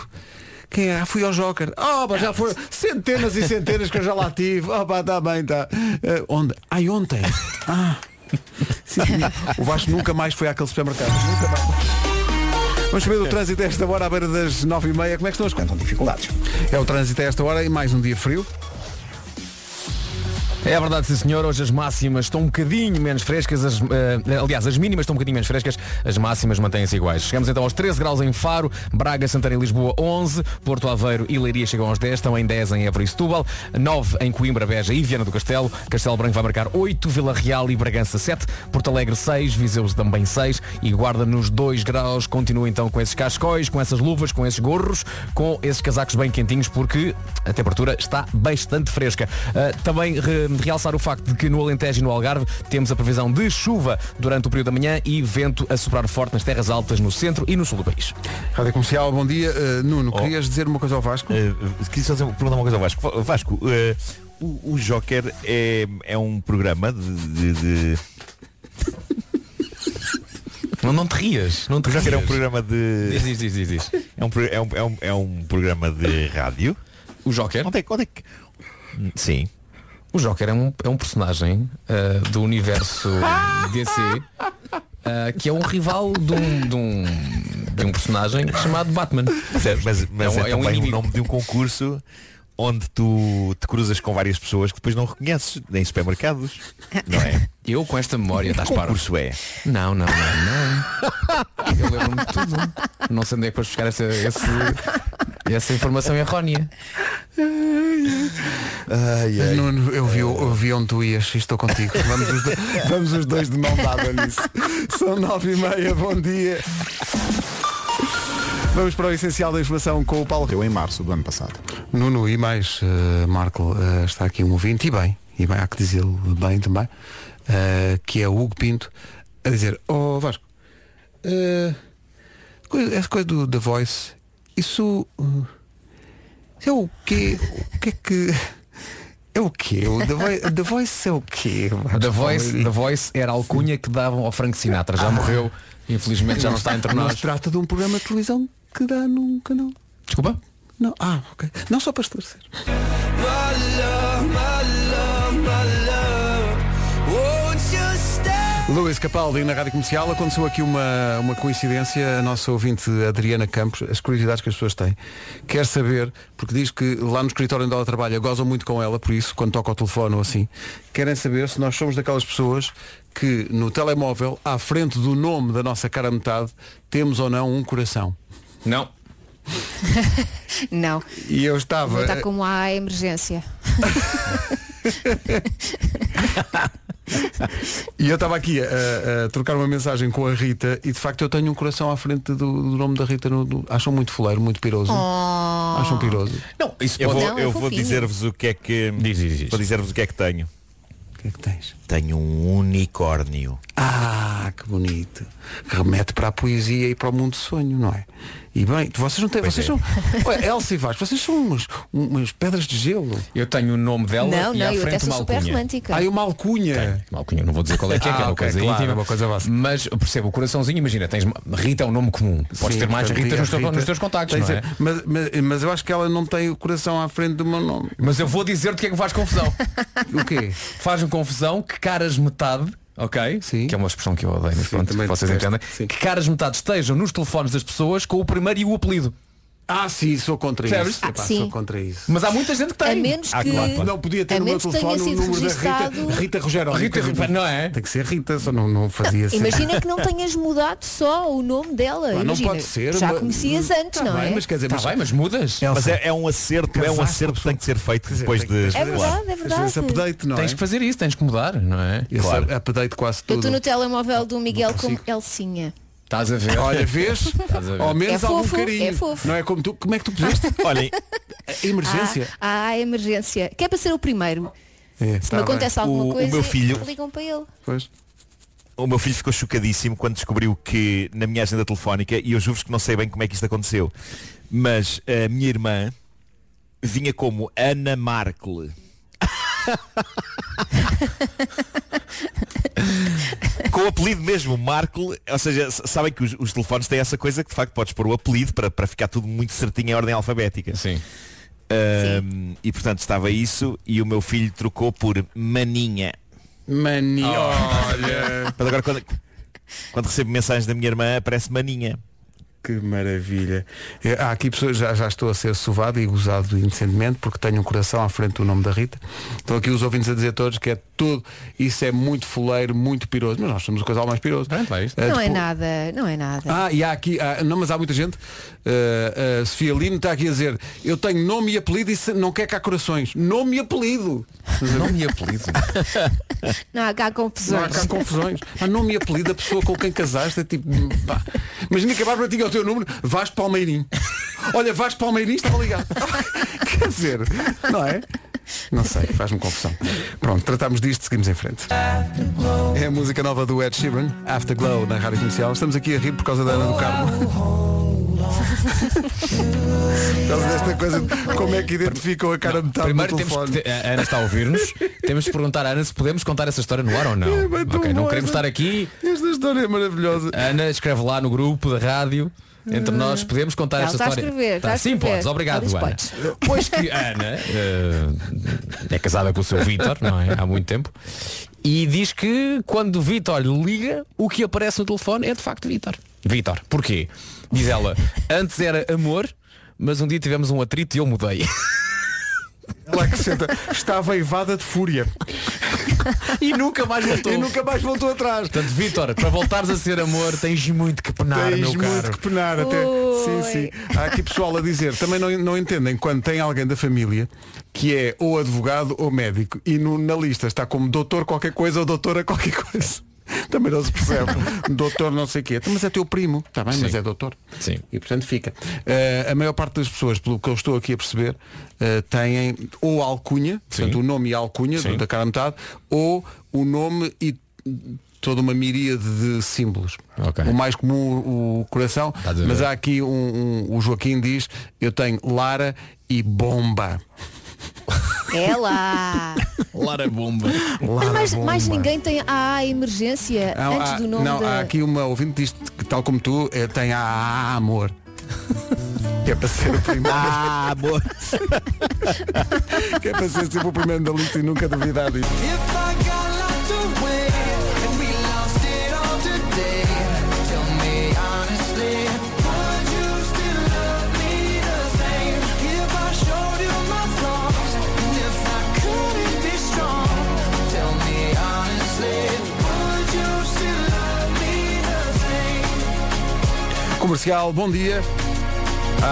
quem é? Ah, fui ao Joker. Oh, mas já foram centenas e centenas que eu já lá tive. Oh, pá, tá bem, tá. Ah, onde? Ai, ontem. Ah. Sim, o Vasco nunca mais foi àquele supermercado. Nunca mais. Vamos saber do trânsito a esta hora à beira das nove e meia. Como é que estão as coisas? Dificuldades. É o trânsito a esta hora e mais um dia frio. É verdade, sim senhor. Hoje as máximas estão um bocadinho menos frescas. As, eh, aliás, as mínimas estão um bocadinho menos frescas. As máximas mantêm-se iguais. Chegamos então aos 13 graus em Faro, Braga, Santana e Lisboa 11, Porto Aveiro e Leiria chegam aos 10, também 10 em Évora e Setúbal, 9 em Coimbra, Beja e Viana do Castelo, Castelo Branco vai marcar 8, Vila Real e Bragança 7, Porto Alegre 6, Viseu também 6 e Guarda nos 2 graus. Continua então com esses cascóis, com essas luvas, com esses gorros, com esses casacos bem quentinhos porque a temperatura está bastante fresca. Uh, também realçar o facto de que no Alentejo e no Algarve temos a previsão de chuva durante o período da manhã e vento a soprar forte nas terras altas no centro e no sul do país. Rádio Comercial, bom dia. Uh, Nuno, querias dizer uma coisa ao Vasco? Uh, queria só dizer- perguntar uma coisa ao Vasco. Vasco, uh, o, o Joker é, é um programa de. de- de- Não, não te rias. Não te O Joker é um rias. programa de. Diz, diz, diz, diz, diz. É um, é um, é um, é um programa de rádio. O Joker? Onde é, onde é que. Sim. O Joker é um, é um personagem ah, do universo DC ah, que é um rival de um, de um, de um personagem chamado Batman. Certo, mas, mas É é, um- é um também o nome de um concurso onde tu te cruzas com várias pessoas que depois não reconheces em supermercados. Não é? Eu com esta memória, estás para. concurso é? Não, não, não, não. Eu lembro-me de tudo. Não sei onde é que vais buscar essa, esse- essa informação errónea. Mas, Nuno, eu vi, eu vi onde tu ias e estou contigo. Vamos os, dois, vamos os dois de mão dada nisso. São nove e meia, bom dia. Vamos para o essencial da informação com o Paulo. Eu em março do ano passado. Nuno e mais, eh, Marco, eh, está aqui um ouvinte, e bem, e bem, há que dizê-lo bem também, eh, que é o Hugo Pinto, a dizer, oh Vasco, coisa- essa coisa do The Voice, isso, isso é o quê? O que é que... É o quê? O The, Voice, The Voice é o quê? The Voice, The Voice era a alcunha que davam ao Frank Sinatra. Já morreu. Infelizmente já não está entre nós. se trata de um programa de televisão que dá num canal. Desculpa? Não, ah, ok. Não só para esclarecer. Luís Capaldi na Rádio Comercial aconteceu aqui uma, uma coincidência. A nossa ouvinte Adriana Campos as curiosidades que as pessoas têm. Quer saber, porque diz que lá no escritório onde ela trabalha gozam muito com ela por isso, quando toca o telefone ou assim querem saber se nós somos daquelas pessoas que no telemóvel à frente do nome da nossa cara metade temos ou não um coração. Não. Não. e eu estava estar como há emergência. E eu estava aqui a, a trocar uma mensagem com a Rita e de facto eu tenho um coração à frente do, do nome da Rita. No, do- acham muito fuleiro, muito piroso. Oh. Acham piroso. Não, isso Eu pode... vou, Não, eu vou dizer-vos o que é que. Diz, diz, diz. Vou dizer-vos o que é que tenho. O que é que tens? Tenho um unicórnio. Ah, que bonito. Remete para a poesia e para o mundo de sonho, não é? E bem, vocês não têm. Pois vocês é. são. Ué, Elsa e Vasco, vocês são umas, umas pedras de gelo. Eu tenho o nome dela Não, e não, à eu até frente sou uma super alcunha. romântica. Ai, uma alcunha. Uma alcunha, não vou dizer qual é que é, que é Ah, uma ok, coisa claro, íntima. uma coisa. Mas eu percebo, o coraçãozinho, imagina, tens Rita é um nome comum. Podes Sim, ter mais Ritas nos, teus- Rita- nos teus contactos, não é? mas, mas, mas eu acho que ela não tem o coração à frente do meu nome. Mas eu vou dizer-te o que é que faz confusão. O quê? Faz-me confusão que caras metade, ok? Sim. Que é uma expressão que eu odeio, mas Sim, pronto, também vocês entendem. Sim. Que caras metade estejam nos telefones das pessoas com o primeiro e o apelido. Ah, sim, sou contra Percebes? isso. Epá, Ah, sim. Sou contra isso. Mas há muita gente que tem. A menos Ah, que. claro, claro. Não podia ter A no meu menos que tenha telefone o sido número da registado- Rita, Rita Rogério. Rita, Rita, não é? Tem que ser Rita, só não, não fazia assim. Imagina que não tenhas mudado só o nome dela. Ah, não Imagina, pode ser. Já mas- conhecias antes, Tá não bem, é? Mas quer dizer, Está mas, bem, mas mudas. Elsa, Mas é, é um acerto, é um acerto que tem que ser feito dizer, depois de. tens É verdade, é verdade. esse update, não Tens é? que fazer isso, tens que mudar, não é? Esse Claro. update quase Eu tudo. estou no telemóvel do Miguel Não como consigo. Elcinha. Estás a ver? Olha, vês? a ver. Ao menos É algum fofo, carinho. é fofo. Não é como tu. Como é que tu puseste? Olhem, Emergência. Ah, ah, emergência. Que é para ser o primeiro. É, Se tá me bem. acontece alguma O- o coisa, meu filho- ligam para ele. Pois. o meu filho ficou chocadíssimo quando descobriu que na minha agenda telefónica, e eu juro-vos que não sei bem como é que isto aconteceu, mas a minha irmã vinha como Ana Markle. Com o apelido mesmo, Markle, ou seja, sabem que os, os telefones têm essa coisa que de facto podes pôr o apelido para, para ficar tudo muito certinho em ordem alfabética. Sim. Ahm, e portanto estava isso e o meu filho trocou por Maninha. Mani, Oh. olha. Mas agora quando, quando recebo mensagens da minha irmã aparece Maninha. Que maravilha. É, Há aqui pessoas, já, já estou a ser sovado e gozado inocentemente porque tenho um coração à frente do nome da Rita. Estão aqui os ouvintes a dizer todos que é tudo, isso é muito fuleiro, muito piroso. Mas nós somos o casal mais piroso. É. Eh, Não é depois- nada, não é nada. Ah, e há aqui, há- não, mas há muita gente. Uh, a Sofia Lino está aqui a dizer, eu tenho nome e apelido e se- não quer cá corações. Nome e apelido. Nome e apelido. Não há cá Não há confusões. cá confusões. Há nome e apelido da pessoa com quem casaste. É tipo, pá. Imagina que a Bárbara tinha o teu número, Vasco Palmeirim. Olha, Vasco Palmeirim estava ligado. Quer dizer, não é? Não sei, faz-me confusão. Pronto, tratamos disto, seguimos em frente. É a música nova do Ed Sheeran, Afterglow, na Rádio Comercial. Estamos aqui a rir por causa da Ana do Carmo. Por causa desta coisa, de como é que identificam a cara metade Primeiro do temos telefone. que te- a Ana está a ouvir-nos. temos de perguntar à Ana se podemos contar essa história no ar ou não. É, tão ok, não queremos esta- estar aqui. Esta história é maravilhosa. Ana, escreve lá no grupo da rádio. Entre nós podemos contar Ela esta está a história. escrever, está a Sim, escrever. podes, obrigado, Ana. podes. Pois que a Ana eh, é casada com o seu Vítor, não é? Há muito tempo. E diz que quando o Vítor lhe liga, o que aparece no telefone é de facto Vítor. Vítor, porquê? Diz ela, antes era amor, mas um dia tivemos um atrito e eu mudei. Ela acrescenta, estava aivada de fúria. e nunca mais voltou. E nunca mais voltou atrás. Portanto, Vítor, para voltares a ser amor, tens muito que penar, Tens meu muito caro. que penar até. Sim, sim. Há aqui pessoal a dizer, também não, não entendem quando tem alguém da família que é ou advogado ou médico e no- na lista está como doutor qualquer coisa ou doutora qualquer coisa. Também não se percebe. doutor não sei o quê. Mas é teu primo. Está bem, mas Sim. é doutor. Sim. E portanto fica. Eh, a maior parte das pessoas, pelo que eu estou aqui a perceber, eh, têm ou alcunha, portanto o nome e a alcunha Sim. da cara metade, ou o nome e toda uma miríade de símbolos. Ok. O mais comum o coração, ver. mas há aqui um, um- o Joaquim diz, eu tenho Lara e Bomba. É lá. Lara Bomba. Mas mais, Bomba. mais ninguém tem a A emergência Há- antes há- do nome não, da... há aqui uma ouvinte diz que tal como tu eh, tem a, a amor. Que é para ser o primeiro. Ah, amor. que é para ser sempre o primeiro da lista e nunca duvidar disso. Comercial, bom dia.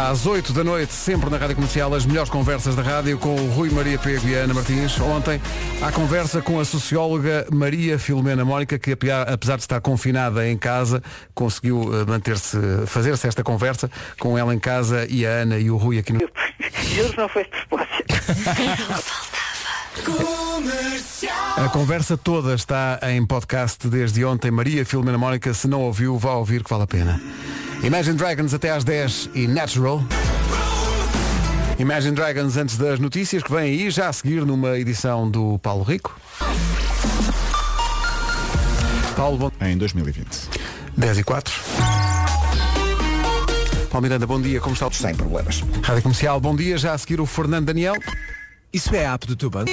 Às 8 da noite, sempre na Rádio Comercial, as melhores conversas da rádio com o Rui Maria Pego e a Ana Martins. Ontem, a conversa com a socióloga Maria Filomena Mónica, que apesar de estar confinada em casa, conseguiu eh, manter-se, fazer-se esta conversa com ela em casa e a Ana e o Rui aqui no... Juro, não foi de propósito. A conversa toda está em podcast desde ontem. Maria Filomena Mónica, se não ouviu, vá ouvir que vale a pena. Imagine Dragons até às 10 e Natural. Imagine Dragons antes das notícias que vêm aí, já a seguir numa edição do Paulo Rico. Paulo, bom... Em 2020. 10 e 4. Paulo Miranda, bom dia, como está Sem problemas. Rádio Comercial, bom dia, já a seguir o Fernando Daniel. Isso é apto do teu banco?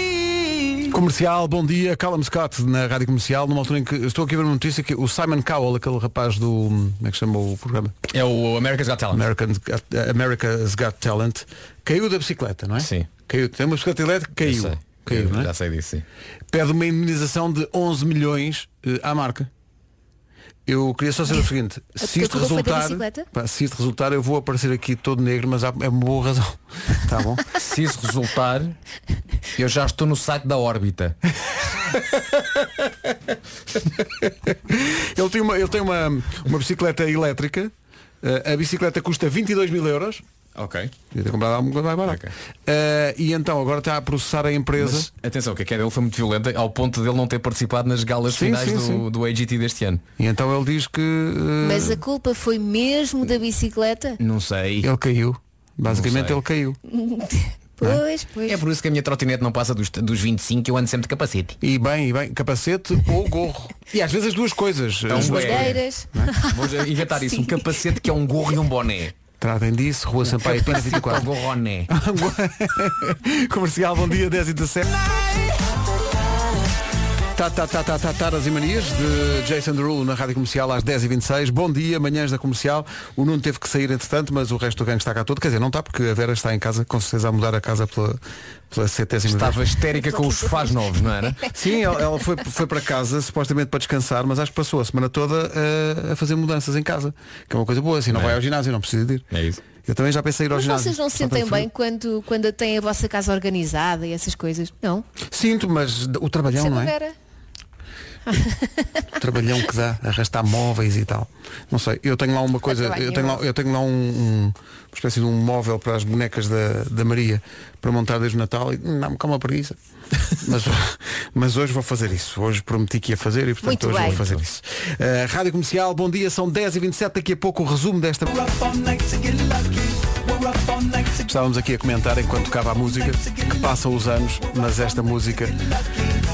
Comercial, bom dia, Callum Scott na Rádio Comercial, numa altura em que estou aqui a ver uma notícia que o Simon Cowell, aquele rapaz do. Como é que se chama o programa? É o America's Got Talent. American's Got, America's Got Talent, caiu da bicicleta, não é? Sim. Caiu, tem uma bicicleta elétrica, caiu. Caiu, não é? Já sei disso, sim. Pede uma indemnização de 11 milhões eh, à marca. Eu queria só saber o seguinte, se isto da resultar, pá, se isto resultar, eu vou aparecer aqui todo negro, mas há, é uma boa razão. Tá bom? Se isso resultar, eu já estou no site da órbita. Ele tem uma, ele tem uma, uma bicicleta elétrica. eh, a bicicleta custa 22 mil euros. Ok. Devia ter comprado alguma coisa mais barata. Ok. Eh, e então agora está a processar a empresa. Mas atenção, que a queda dele foi muito violenta ao ponto dele não ter participado nas galas Sim, finais sim, do, sim. do AGT deste ano. E então ele diz que eh, Mas a culpa foi mesmo da bicicleta? Não sei. ele caiu. Basicamente sei. ele caiu. Pois, pois. É por isso que a minha trotinete não passa dos, dos 25 eu ando sempre de capacete. E bem, e bem, capacete ou gorro. E às vezes as duas coisas. É um As duas bué. Bandeiras. Vou inventar isso, um capacete que é um gorro e um boné. Tratem disso, Rua Sampaio Pina Capacete ao 24. gorroné. Comercial, bom dia, 10 e 17. Tá, tá, tá, tá, tá, e manias de Jason Derulo na Rádio Comercial às 10h26. Bom dia, manhãs da Comercial. O Nuno teve que sair entretanto, mas o resto do gangue está cá todo. Quer dizer, não está porque a Vera está em casa, com certeza a mudar a casa pela, pela centésima Estava vez. histérica com os sofás novos, não era? Sim, ela, ela foi, foi para casa, supostamente para descansar, mas acho que passou a semana toda a, a fazer mudanças em casa. Que é uma coisa boa, assim, não É. vai ao ginásio, não precisa de ir. É isso. Eu também já pensei ir ao Mas ginásio. vocês não se sentem bem quando, quando têm a vossa casa organizada e essas coisas? Não? Sinto, mas o trabalhão, Sempre não é? Vera. O trabalhão que dá, arrastar móveis e tal. Não sei, eu tenho lá uma coisa, eu tenho lá, eu tenho lá um, um- uma espécie de um móvel para as bonecas da, da Maria para montar desde o Natal e não me calma preguiça. Mas, mas hoje vou fazer isso. Hoje prometi que ia fazer e portanto Muito hoje bem. vou fazer isso. Uh, Rádio Comercial, bom dia, são 10h27, daqui a pouco o resumo desta. Estávamos aqui a comentar enquanto tocava a música que passam os anos, mas esta música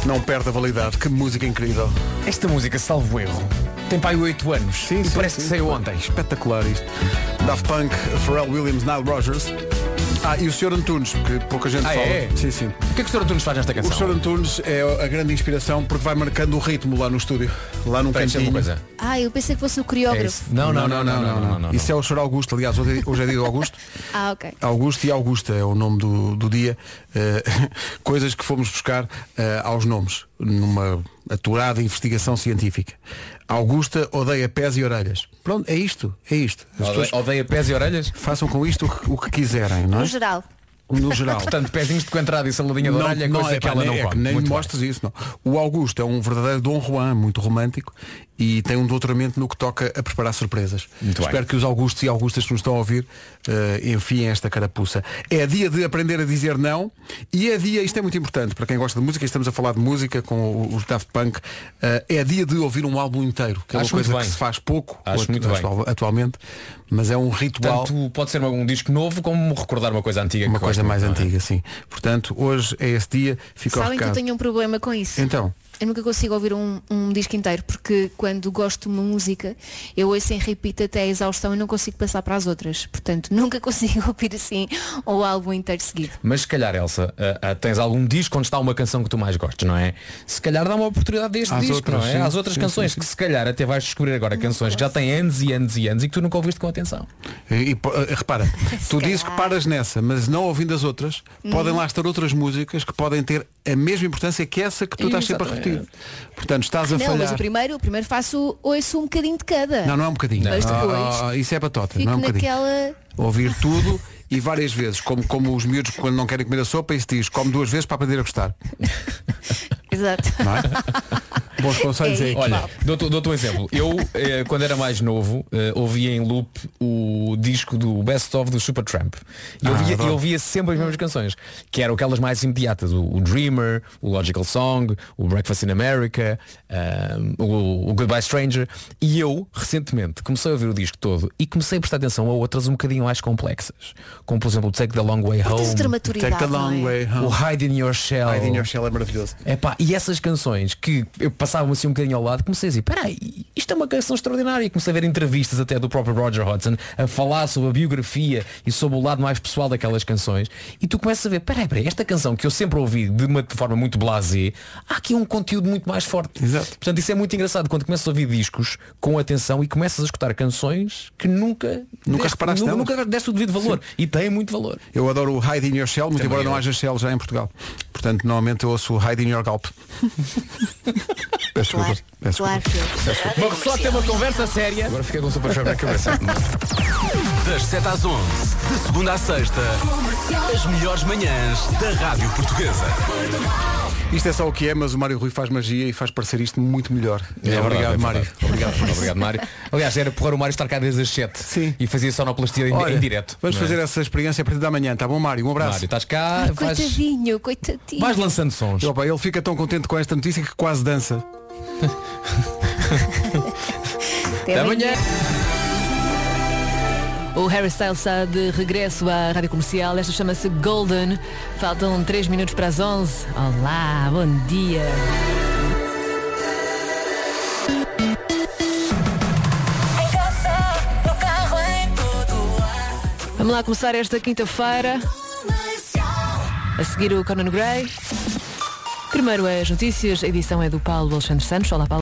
não perde a validade. Que música incrível. Esta música, salvo erro, tem pai 8 anos. Sim, e sim, parece sim. que saiu ontem. Espetacular isto. Daft Punk, Pharrell Williams, Nile Rogers. Ah, e o Sr. Antunes, que pouca gente Ah, fala. é? Sim, sim. O que é que o Sr. Antunes faz nesta O canção? Sr. Antunes é a grande inspiração porque vai marcando o ritmo lá no estúdio. Lá num Parece cantinho. uma coisa. Ah, eu pensei que fosse o É coreógrafo. Não, não, não, não, não, não, não. Isso é o Sr. Augusto, aliás, hoje é- hoje é dia do Augusto. Ah, ok. Augusto e Augusta é o nome do, do dia. Eh, coisas que fomos buscar eh, aos nomes numa aturada investigação científica. Augusta odeia pés e orelhas. Pronto, é isto, é isto. As Odeia, pessoas odeia pés e orelhas? façam com isto o que, o que quiserem, não No é? geral. No geral. Portanto, pezinhos de coentrada e saladinha de orelha é coisa é, que ela não é come. nem mostres isso, não. O Augusto é um verdadeiro Dom Juan, muito romântico, e tem um doutoramento no que toca a preparar surpresas. Muito bem. Espero que os Augustos e Augustas que nos estão a ouvir eh, enfiem esta carapuça. É dia de aprender a dizer não e é dia, isto é muito importante para quem gosta de música, estamos a falar de música com os Daft Punk, eh, é dia de ouvir um álbum inteiro, que é uma Acho muito coisa que bem. se faz pouco Acho muito bem. atual- atualmente, mas é um ritual. Tanto pode ser um disco novo como recordar uma coisa antiga Uma que coisa mais é? antiga, sim. Portanto, hoje é esse dia, fica Sabem que eu tenho um problema com isso. Então, Eu nunca consigo ouvir um, um disco inteiro porque quando gosto de uma música eu ouço em repeat até a exaustão e não consigo passar para as outras. Portanto, nunca consigo ouvir assim o álbum inteiro seguido. Mas se calhar, Elsa, ah, ah, tens algum disco onde está uma canção que tu mais gostes, não é? Se calhar dá uma oportunidade deste Às disco, outras, não é? sim. Às outras Sim, canções sim, sim. que se calhar até vais descobrir agora canções que já têm anos e anos e anos e que tu nunca ouviste com atenção. E, e, eh, repara, tu dizes que paras nessa, mas não ouvindo as outras, podem lá estar outras músicas que podem ter a mesma importância que essa que tu estás sempre a repetir. Portanto, estás a não, mas falhar. o primeiro, o primeiro faço, ouço um bocadinho de cada. Não, não é um bocadinho. Mas Ah, depois ah, isso é batota, não é um bocadinho. naquela. Ouvir tudo e várias vezes, como, como os miúdos quando não querem comer a sopa e se diz, come duas vezes para aprender a gostar. Exato. Não é? Bons conselhos É aí. Olha, dou-te um exemplo. Eu, eh, quando era mais novo, eh, ouvia em loop o disco do Best of do Supertramp. E eu Ah, ouvia, adoro. eu ouvia sempre as mesmas canções, que eram aquelas mais imediatas. O, o Dreamer, o Logical Song, o Breakfast in America, ahm, o, o Goodbye Stranger. E eu, recentemente, comecei a ouvir o disco todo e comecei a prestar atenção a outras um bocadinho mais complexas. Como, por exemplo, o Take the Long Way Home. Take the long é? way o home. Hide in Your Shell. Hide in your shell é maravilhoso. Epá, e essas canções que eu passava assim um bocadinho ao lado, comecei a dizer, peraí, isto é uma canção extraordinária. E comecei a ver entrevistas até do próprio Roger Hodgson a falar sobre a biografia e sobre o lado mais pessoal daquelas canções. E tu começas a ver, peraí, peraí, esta canção que eu sempre ouvi de uma forma muito blasé, há aqui um conteúdo muito mais forte. Exato. Portanto, isso é muito engraçado quando começas a ouvir discos com atenção e começas a escutar canções que nunca Nunca deste, reparaste nu- nelas. nunca deste o devido valor. E têm muito valor. Eu adoro o Hide in Your Shell, muito Também embora não eu. haja Shell já em Portugal. Portanto, normalmente eu ouço o Hide in Your Gulp. Peço Claro, desculpa. Peço claro Uma pessoa tem uma conversa séria. Agora fiquei com o super na cabeça. Das 7 às 11, de segunda à sexta, as melhores manhãs da Rádio Portuguesa. Isto é só o que é, mas o Mário Rui faz magia e faz parecer isto muito melhor. É verdade, obrigado, é Mário. verdade. Obrigado por isso. Obrigado, Mário. Aliás, era porrar o Mário estar cá desde as 7 Sim. e fazia sonoplastia em, Olha, em direto. Vamos não é? fazer essa experiência a partir da manhã, tá bom, Mário? Um abraço. Mário, estás cá, vais, Coitadinho, coitadinho. vais lançando sons. E, opa, ele fica tão contente com esta notícia que quase dança. Até amanhã. O Harry Styles está de regresso à rádio comercial. Esta chama-se Golden. Faltam 3 minutos para as 11. Olá, bom dia. Vamos lá começar esta quinta-feira. A seguir o Conan Gray. Primeiro as notícias. A edição é do Paulo Alexandre Santos. Olá, Paulo.